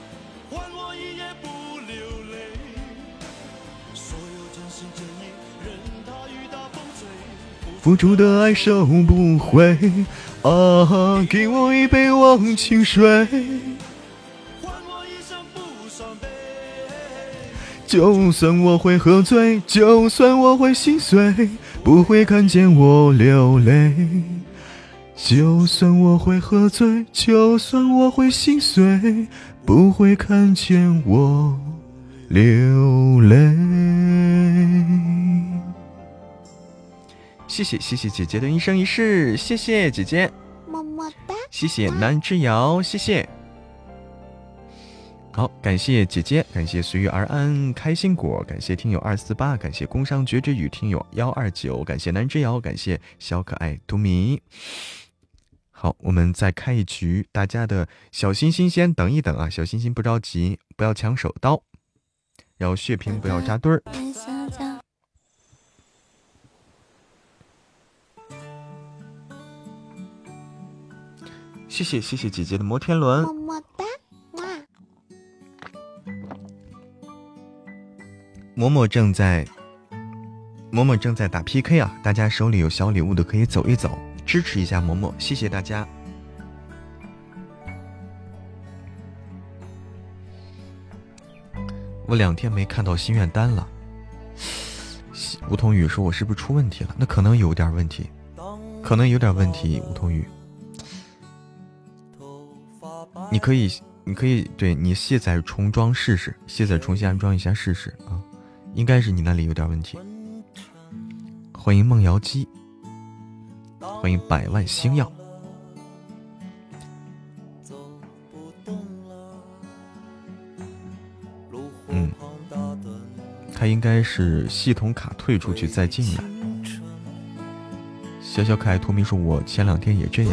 付出的爱收不回，啊，给我一杯忘情水。换我一生不伤悲就算我会喝醉，就算我会心碎，不会看见我流泪。就算我会喝醉，就算我会心碎，不会看见我流泪。谢谢谢谢姐姐的一生一世，谢谢姐姐，么么哒。谢谢南之遥，谢谢。好，感谢姐姐，感谢随遇而安开心果，感谢听友二四八，感谢工商绝之语听友幺二九，感谢南之遥，感谢小可爱图米。好，我们再开一局，大家的小心心先等一等啊，小心心不着急，不要抢手刀，然后血瓶不要扎堆儿。谢谢谢谢姐姐的摩天轮，么么哒，哇！嬷嬷正在，嬷嬷正在打 PK 啊！大家手里有小礼物的可以走一走，支持一下嬷嬷，谢谢大家。我两天没看到心愿单了，梧桐雨说：“我是不是出问题了？”那可能有点问题，可能有点问题，梧桐雨。你可以，你可以对你卸载重装试试，卸载重新安装一下试试啊，应该是你那里有点问题。欢迎梦瑶姬，欢迎百万星耀。嗯，他应该是系统卡退出去再进来。小小可爱图迷说：“我前两天也这样。”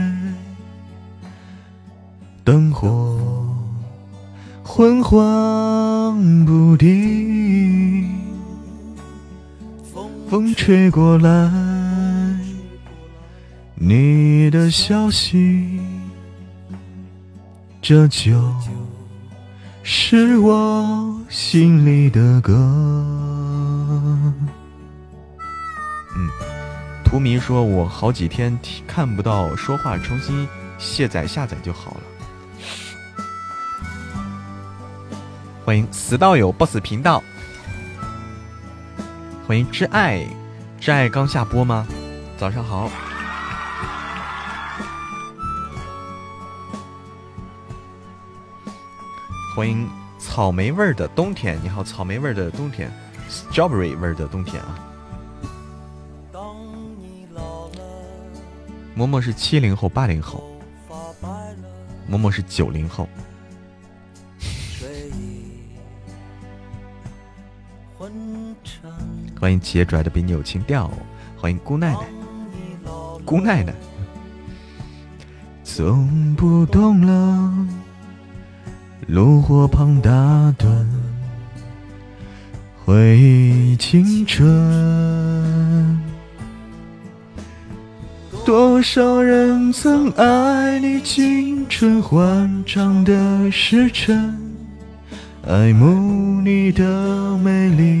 灯火昏黄不定，风吹过来，你的消息，这就是我心里的歌。嗯，图迷说，我好几天看不到说话，重新卸载下载就好了。欢迎死道友 boss 频道，欢迎挚爱，挚爱刚下播吗？早上好，欢迎草莓味儿的冬天，你好，草莓味儿的冬天，strawberry 味儿的冬天啊。嬷嬷是七零后、八零后，嬷嬷是九零后。欢迎姐拽的比你有情调，欢迎姑奶奶，姑奶奶。走不动了，炉火旁打盹，回忆青春。多少人曾爱你青春欢畅的时辰，爱慕你的美丽。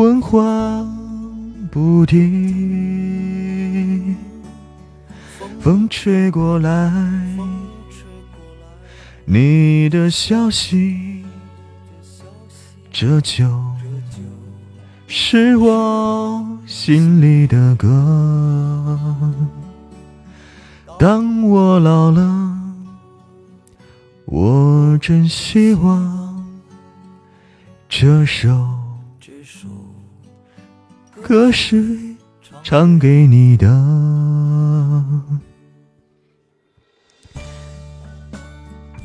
昏黄不定。风吹过来，你的消息，这就是我心里的歌。当我老了，我真希望这首歌是唱给你的。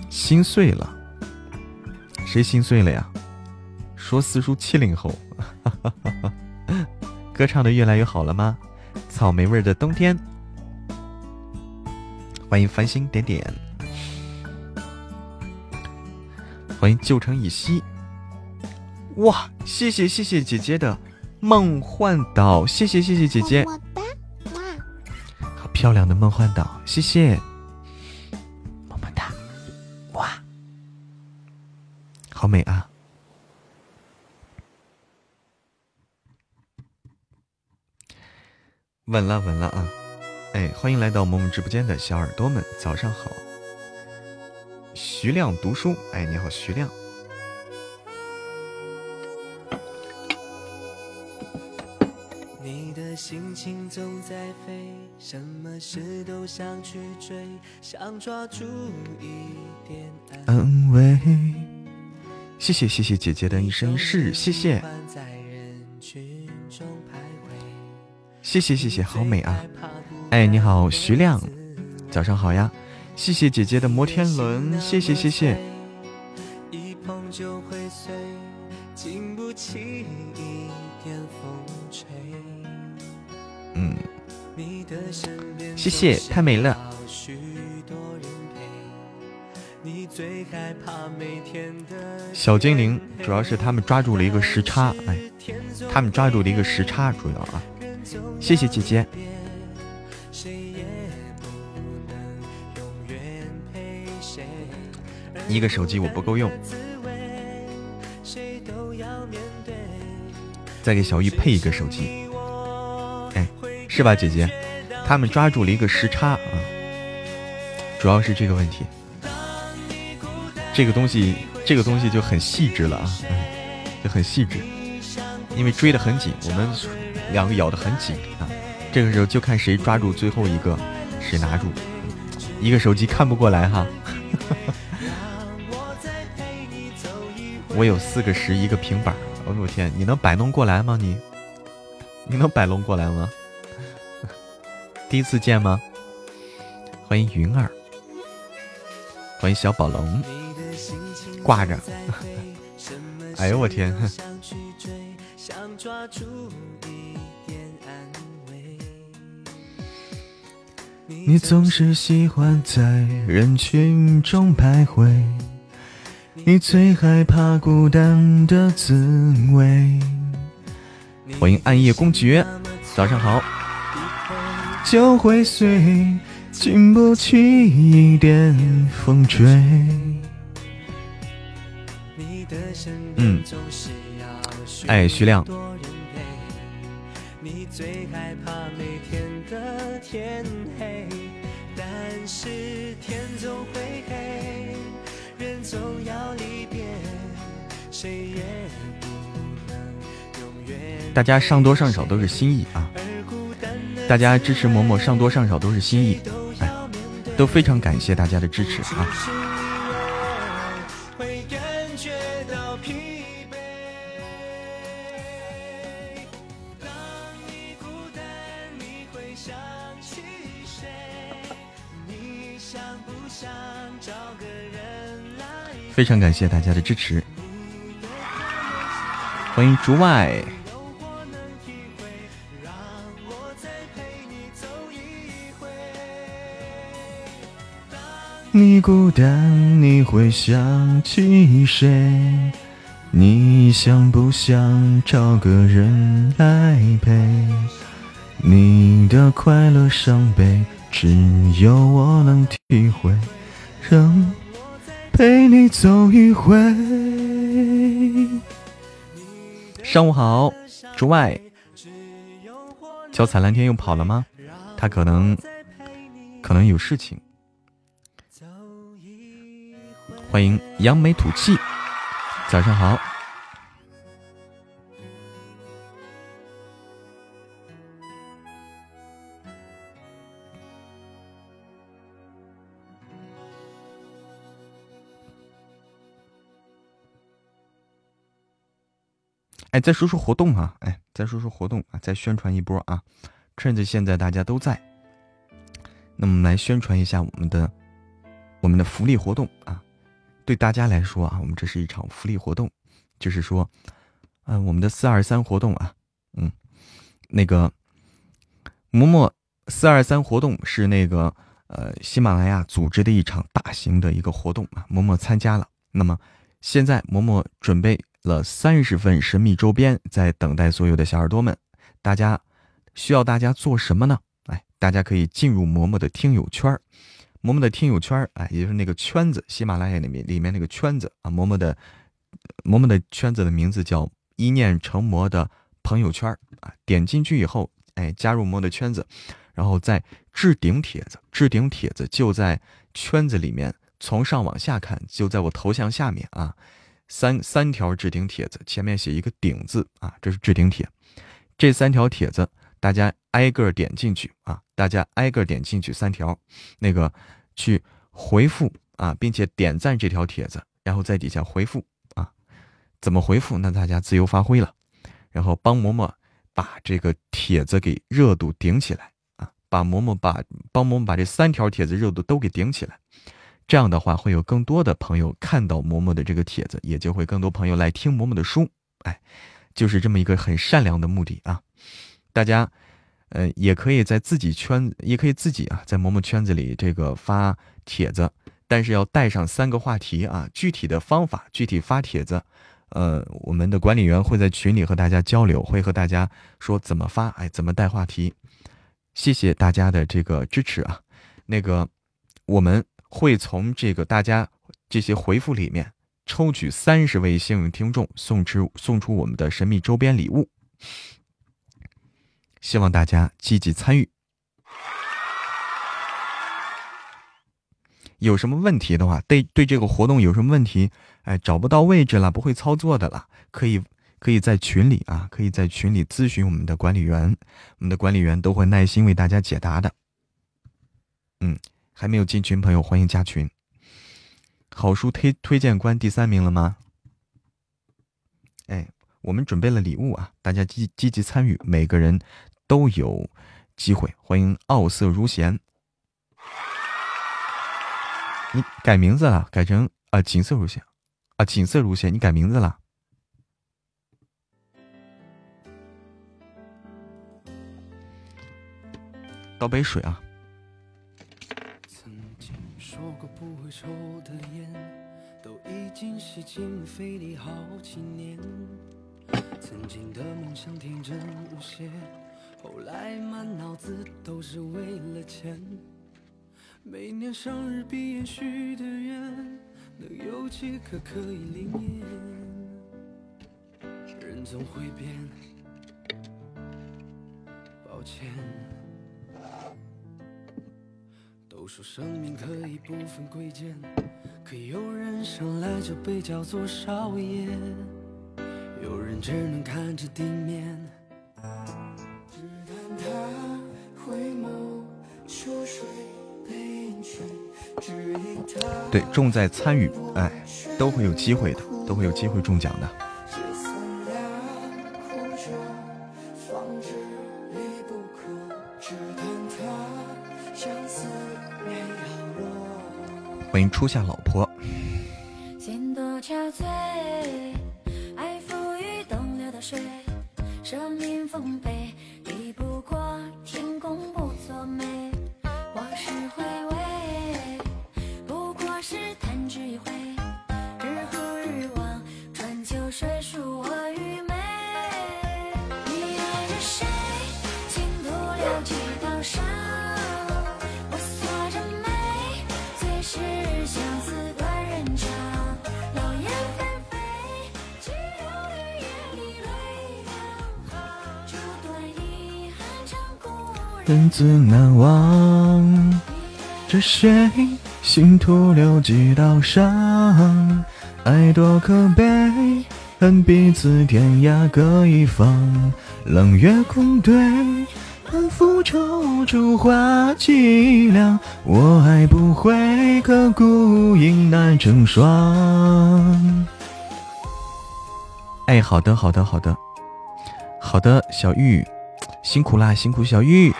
心碎了，谁心碎了呀？说四叔七零后，歌唱的越来越好了吗？草莓味的冬天。欢迎繁星点点，欢迎旧城以西。哇，谢谢谢谢姐姐的梦幻岛，谢谢谢谢姐姐，好漂亮的梦幻岛，谢谢，么么哒，哇，好美啊！稳了稳了啊！哎，欢迎来到萌萌直播间的小耳朵们，早上好。徐亮读书，哎，你好，徐亮。心总在飞，什么事都想去追，想抓住一点安慰。谢谢谢谢姐姐的一生一世，谢谢。谢谢谢谢，好美啊！哎，你好，徐亮，早上好呀！谢谢姐姐的摩天轮，谢谢谢谢。谢谢，太美了。小精灵，主要是他们抓住了一个时差，哎，他们抓住了一个时差，主要啊。谢谢姐姐。一个手机我不够用，再给小玉配一个手机。哎，是吧，姐姐？他们抓住了一个时差啊，主要是这个问题。这个东西，这个东西就很细致了啊，就很细致，因为追得很紧，我们两个咬得很紧啊。这个时候就看谁抓住最后一个，谁拿住。一个手机看不过来哈。我有四个十一个平板，我的天，你能摆弄过来吗？你，你能摆弄过来吗？第一次见吗？欢迎云儿，欢迎小宝龙，挂着。哎呦我天！你总是喜欢在人群中徘徊。你最害怕孤单的滋味。欢迎暗夜公爵，早上好。就会碎，经不起一点风吹。嗯，哎，徐亮。大家上多上少都是心意啊！大家支持嬷嬷上多上少都是心意，哎，都非常感谢大家的支持啊！非常感谢大家的支持，欢迎竹外。孤单，你会想起谁？你想不想找个人来陪？你的快乐伤悲，只有我能体会。让陪你走一回。上午好，竹外，脚踩蓝天又跑了吗？他可能可能有事情。欢迎扬眉吐气，早上好。哎，再说说活动啊！哎，再说说活动啊！再宣传一波啊！趁着现在大家都在，那么来宣传一下我们的我们的福利活动啊！对大家来说啊，我们这是一场福利活动，就是说，嗯，我们的四二三活动啊，嗯，那个嬷嬷四二三活动是那个呃喜马拉雅组织的一场大型的一个活动啊，嬷嬷参加了。那么现在嬷嬷准备。了三十份神秘周边，在等待所有的小耳朵们。大家需要大家做什么呢？哎，大家可以进入嬷嬷的听友圈儿，嬷嬷的听友圈儿，哎，也就是那个圈子，喜马拉雅里面里面那个圈子啊。嬷嬷的嬷嬷的圈子的名字叫一念成魔的朋友圈儿啊。点进去以后，哎，加入嬷的圈子，然后在置顶帖子，置顶帖子就在圈子里面，从上往下看，就在我头像下面啊。三三条置顶帖子，前面写一个顶字啊，这是置顶帖。这三条帖子，大家挨个点进去啊，大家挨个点进去三条，那个去回复啊，并且点赞这条帖子，然后在底下回复啊，怎么回复？那大家自由发挥了。然后帮嬷嬷把这个帖子给热度顶起来啊，把嬷嬷把帮嬷嬷把这三条帖子热度都给顶起来。这样的话，会有更多的朋友看到嬷嬷的这个帖子，也就会更多朋友来听嬷嬷的书。哎，就是这么一个很善良的目的啊！大家，呃，也可以在自己圈，也可以自己啊，在某某圈子里这个发帖子，但是要带上三个话题啊。具体的方法，具体发帖子，呃，我们的管理员会在群里和大家交流，会和大家说怎么发，哎，怎么带话题。谢谢大家的这个支持啊！那个，我们。会从这个大家这些回复里面抽取三十位幸运听众，送出送出我们的神秘周边礼物。希望大家积极参与。有什么问题的话，对对这个活动有什么问题？哎，找不到位置了，不会操作的了，可以可以在群里啊，可以在群里咨询我们的管理员，我们的管理员都会耐心为大家解答的。嗯。还没有进群朋友，欢迎加群。好书推推荐官第三名了吗？哎，我们准备了礼物啊，大家积积极参与，每个人都有机会。欢迎傲色如弦，你改名字了，改成啊锦瑟如弦啊锦瑟如弦，你改名字了。倒杯水啊。抽的烟都已经吸进肺里好几年，曾经的梦想天真无邪，后来满脑子都是为了钱。每年生日闭眼许的愿，能有几个可以灵验？人总会变，抱歉。都说生命可以不分贵贱，可有人生来就被叫做少爷，有人只能看着地面。对，重在参与，哎，都会有机会的，都会有机会中奖的。欢迎初夏老婆。自难忘。这谁心徒留几道伤？爱多可悲，恨彼此天涯各一方。冷月空对，满腹踌躇话凄凉。我爱不悔，可孤影难成双。哎，好的，好的，好的，好的，小玉，辛苦啦，辛苦小玉，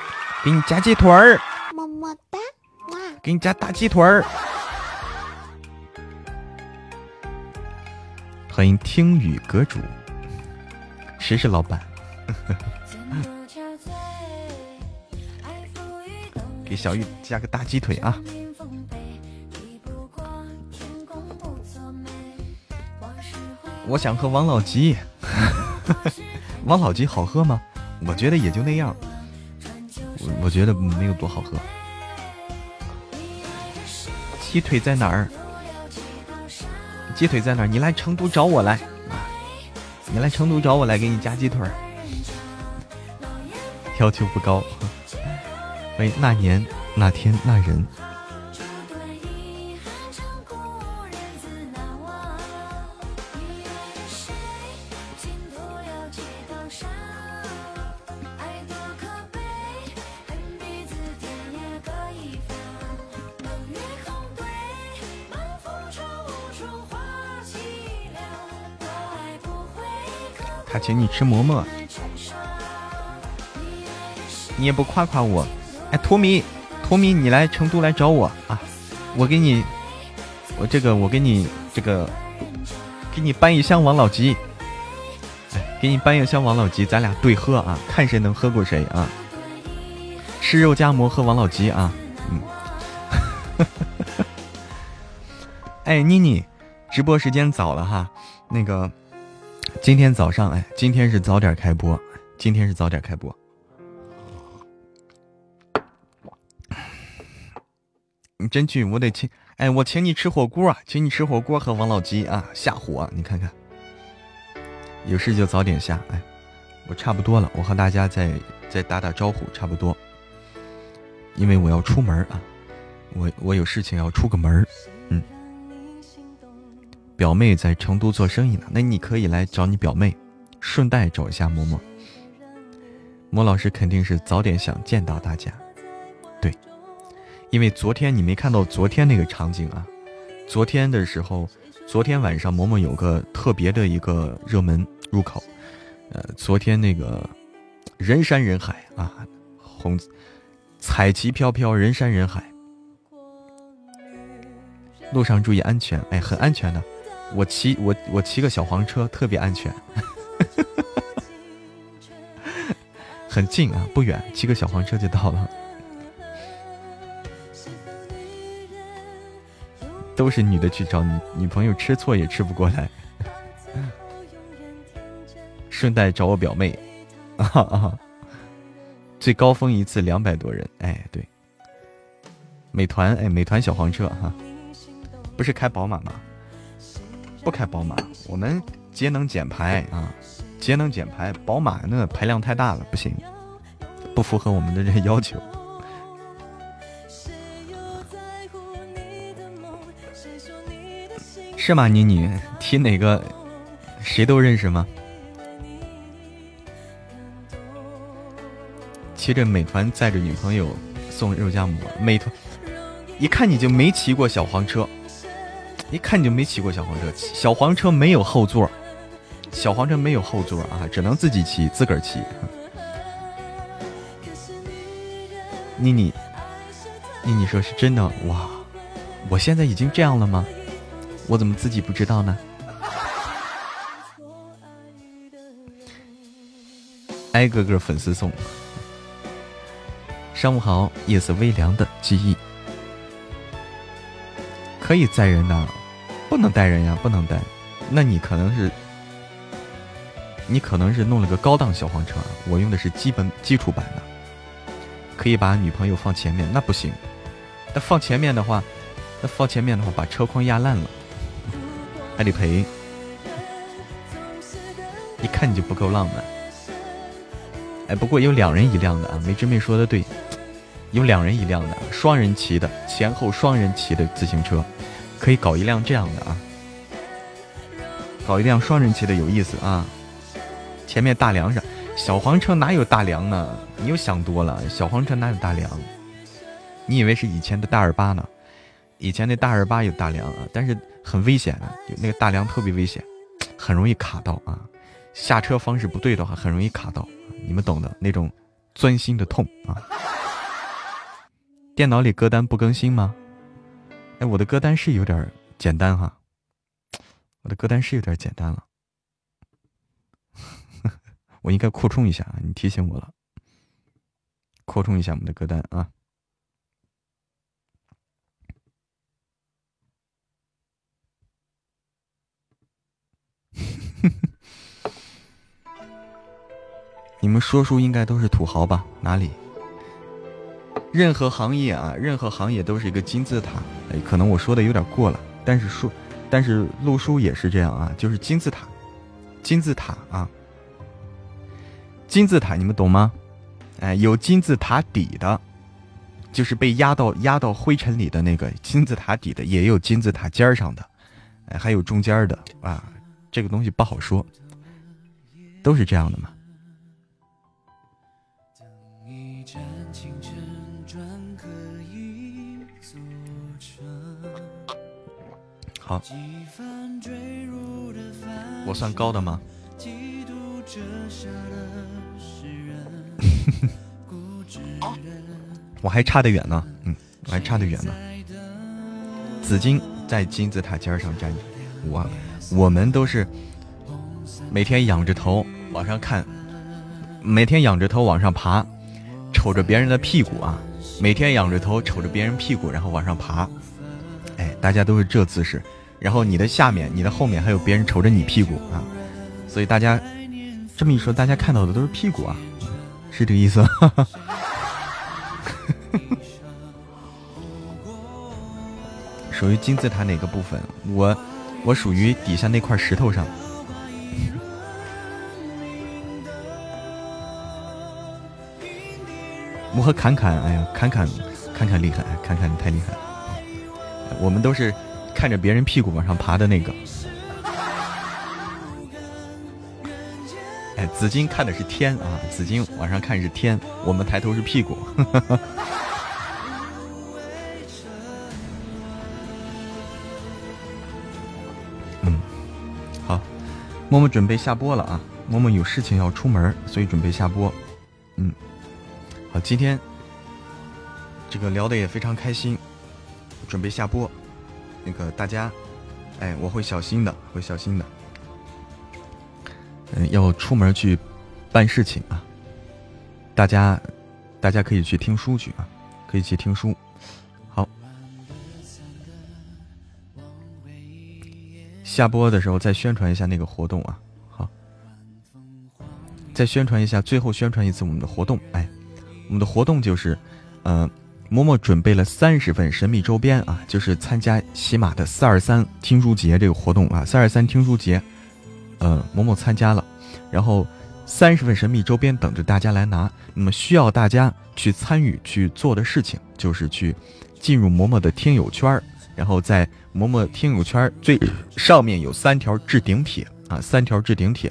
给你加鸡腿儿，么么哒，哇！给你加大鸡腿儿。欢迎听雨阁主，谁是老板？给小玉加个大鸡腿啊！我想喝王老吉，王老吉好喝吗？我觉得也就那样，我我觉得没有多好喝。鸡腿在哪儿？鸡腿在哪儿？你来成都找我来，你来成都找我来，给你加鸡腿儿。要求不高。喂那年那天那人。是嬷嬷，你也不夸夸我。哎，托米，托米，你来成都来找我啊！我给你，我这个，我给你这个，给你搬一箱王老吉。哎，给你搬一箱王老吉，咱俩对喝啊，看谁能喝过谁啊！吃肉夹馍喝王老吉啊！嗯。哎，妮妮，直播时间早了哈，那个。今天早上，哎，今天是早点开播，今天是早点开播。你真俊，我得请，哎，我请你吃火锅啊，请你吃火锅和王老吉啊，下火，你看看。有事就早点下，哎，我差不多了，我和大家再再打打招呼，差不多。因为我要出门啊，我我有事情要出个门。表妹在成都做生意呢，那你可以来找你表妹，顺带找一下嬷嬷。莫老师肯定是早点想见到大家，对，因为昨天你没看到昨天那个场景啊，昨天的时候，昨天晚上嬷嬷有个特别的一个热门入口，呃，昨天那个人山人海啊，红彩旗飘飘，人山人海，路上注意安全，哎，很安全的。我骑我我骑个小黄车特别安全，很近啊，不远，骑个小黄车就到了。都是女的去找女女朋友，吃醋也吃不过来。顺带找我表妹，啊，最高峰一次两百多人，哎，对，美团，哎，美团小黄车哈，不是开宝马吗？不开宝马，我们节能减排啊，节能减排。宝马那排量太大了，不行，不符合我们的这要求。是吗？妮妮提哪个？谁都认识吗？骑着美团载着女朋友送肉夹馍，美团一看你就没骑过小黄车。一看你就没骑过小黄车，小黄车没有后座，小黄车没有后座啊，只能自己骑，自个儿骑。妮妮，妮妮说是真的哇，我现在已经这样了吗？我怎么自己不知道呢？挨个个粉丝送，上午好，夜色微凉的记忆。可以载人的，不能带人呀，不能带。那你可能是，你可能是弄了个高档小黄车，我用的是基本基础版的，可以把女朋友放前面，那不行。那放前面的话，那放前面的话，把车筐压烂了，还得赔。一看你就不够浪漫。哎，不过有两人一辆的啊，梅枝妹说的对。有两人一辆的，双人骑的，前后双人骑的自行车，可以搞一辆这样的啊，搞一辆双人骑的有意思啊。前面大梁上，小黄车哪有大梁呢？你又想多了，小黄车哪有大梁？你以为是以前的大二八呢？以前那大二八有大梁啊，但是很危险的，那个大梁特别危险，很容易卡到啊。下车方式不对的话，很容易卡到，你们懂的那种钻心的痛啊。电脑里歌单不更新吗？哎，我的歌单是有点简单哈，我的歌单是有点简单了，我应该扩充一下啊，你提醒我了，扩充一下我们的歌单啊。你们说书应该都是土豪吧？哪里？任何行业啊，任何行业都是一个金字塔。哎，可能我说的有点过了，但是说，但是路书也是这样啊，就是金字塔，金字塔啊，金字塔，你们懂吗？哎，有金字塔底的，就是被压到压到灰尘里的那个金字塔底的，也有金字塔尖上的，哎，还有中间的啊，这个东西不好说，都是这样的嘛。好，我算高的吗？我还差得远呢，嗯，我还差得远呢。紫金在金字塔尖上站着，我我们都是每天仰着头往上看，每天仰着头往上爬，瞅着别人的屁股啊，每天仰着头瞅着别人屁股，然后往上爬。哎，大家都是这姿势。然后你的下面、你的后面还有别人瞅着你屁股啊，所以大家这么一说，大家看到的都是屁股啊，是这个意思。属于金字塔哪个部分？我我属于底下那块石头上。我和侃侃，哎呀，侃侃侃侃厉害，侃侃太厉害，我们都是。看着别人屁股往上爬的那个，哎，紫金看的是天啊，紫金往上看是天，我们抬头是屁股。嗯，好，默默准备下播了啊，默默有事情要出门，所以准备下播。嗯，好，今天这个聊的也非常开心，准备下播。那个大家，哎，我会小心的，会小心的。嗯，要出门去办事情啊。大家，大家可以去听书去啊，可以去听书。好，下播的时候再宣传一下那个活动啊。好，再宣传一下，最后宣传一次我们的活动。哎，我们的活动就是，嗯。嬷嬷准备了三十份神秘周边啊，就是参加喜马的四二三听书节这个活动啊，四二三听书节，呃，嬷嬷参加了，然后三十份神秘周边等着大家来拿。那么需要大家去参与去做的事情，就是去进入嬷嬷的听友圈然后在嬷嬷听友圈最上面有三条置顶帖啊，三条置顶帖。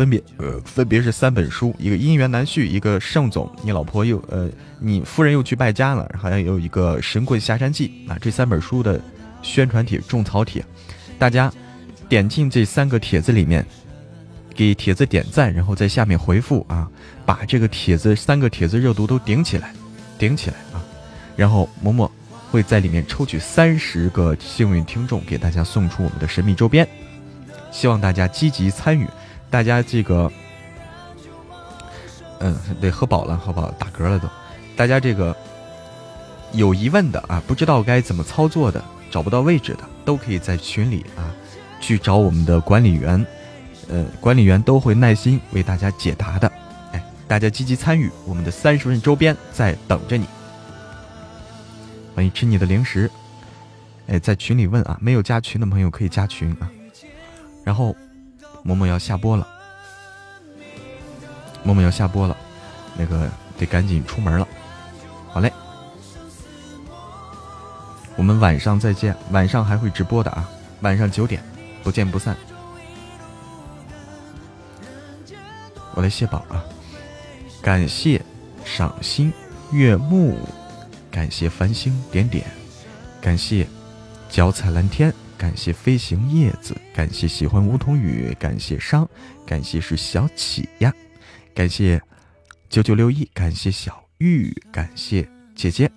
分别呃，分别是三本书，一个《姻缘难续》，一个《盛总》，你老婆又呃，你夫人又去败家了，好像有一个《神棍下山记》啊，这三本书的宣传帖、种草帖，大家点进这三个帖子里面，给帖子点赞，然后在下面回复啊，把这个帖子三个帖子热度都顶起来，顶起来啊，然后嬷嬷会在里面抽取三十个幸运听众，给大家送出我们的神秘周边，希望大家积极参与。大家这个，嗯，对，喝饱了，喝饱了，打嗝了都。大家这个有疑问的啊，不知道该怎么操作的，找不到位置的，都可以在群里啊去找我们的管理员，呃，管理员都会耐心为大家解答的。哎，大家积极参与，我们的三十份周边在等着你。欢迎吃你的零食。哎，在群里问啊，没有加群的朋友可以加群啊，然后。默默要下播了，默默要下播了，那个得赶紧出门了。好嘞，我们晚上再见，晚上还会直播的啊，晚上九点，不见不散。我来谢宝啊，感谢赏心悦目，感谢繁星点点，感谢脚踩蓝天，感谢飞行叶子，感谢喜欢梧桐雨，感谢伤，感谢是小启呀，感谢九九六一，感谢小玉，感谢姐姐，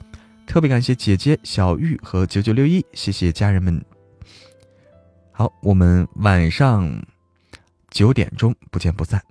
特别感谢姐姐小玉和九九六一，谢谢家人们。好，我们晚上九点钟不见不散。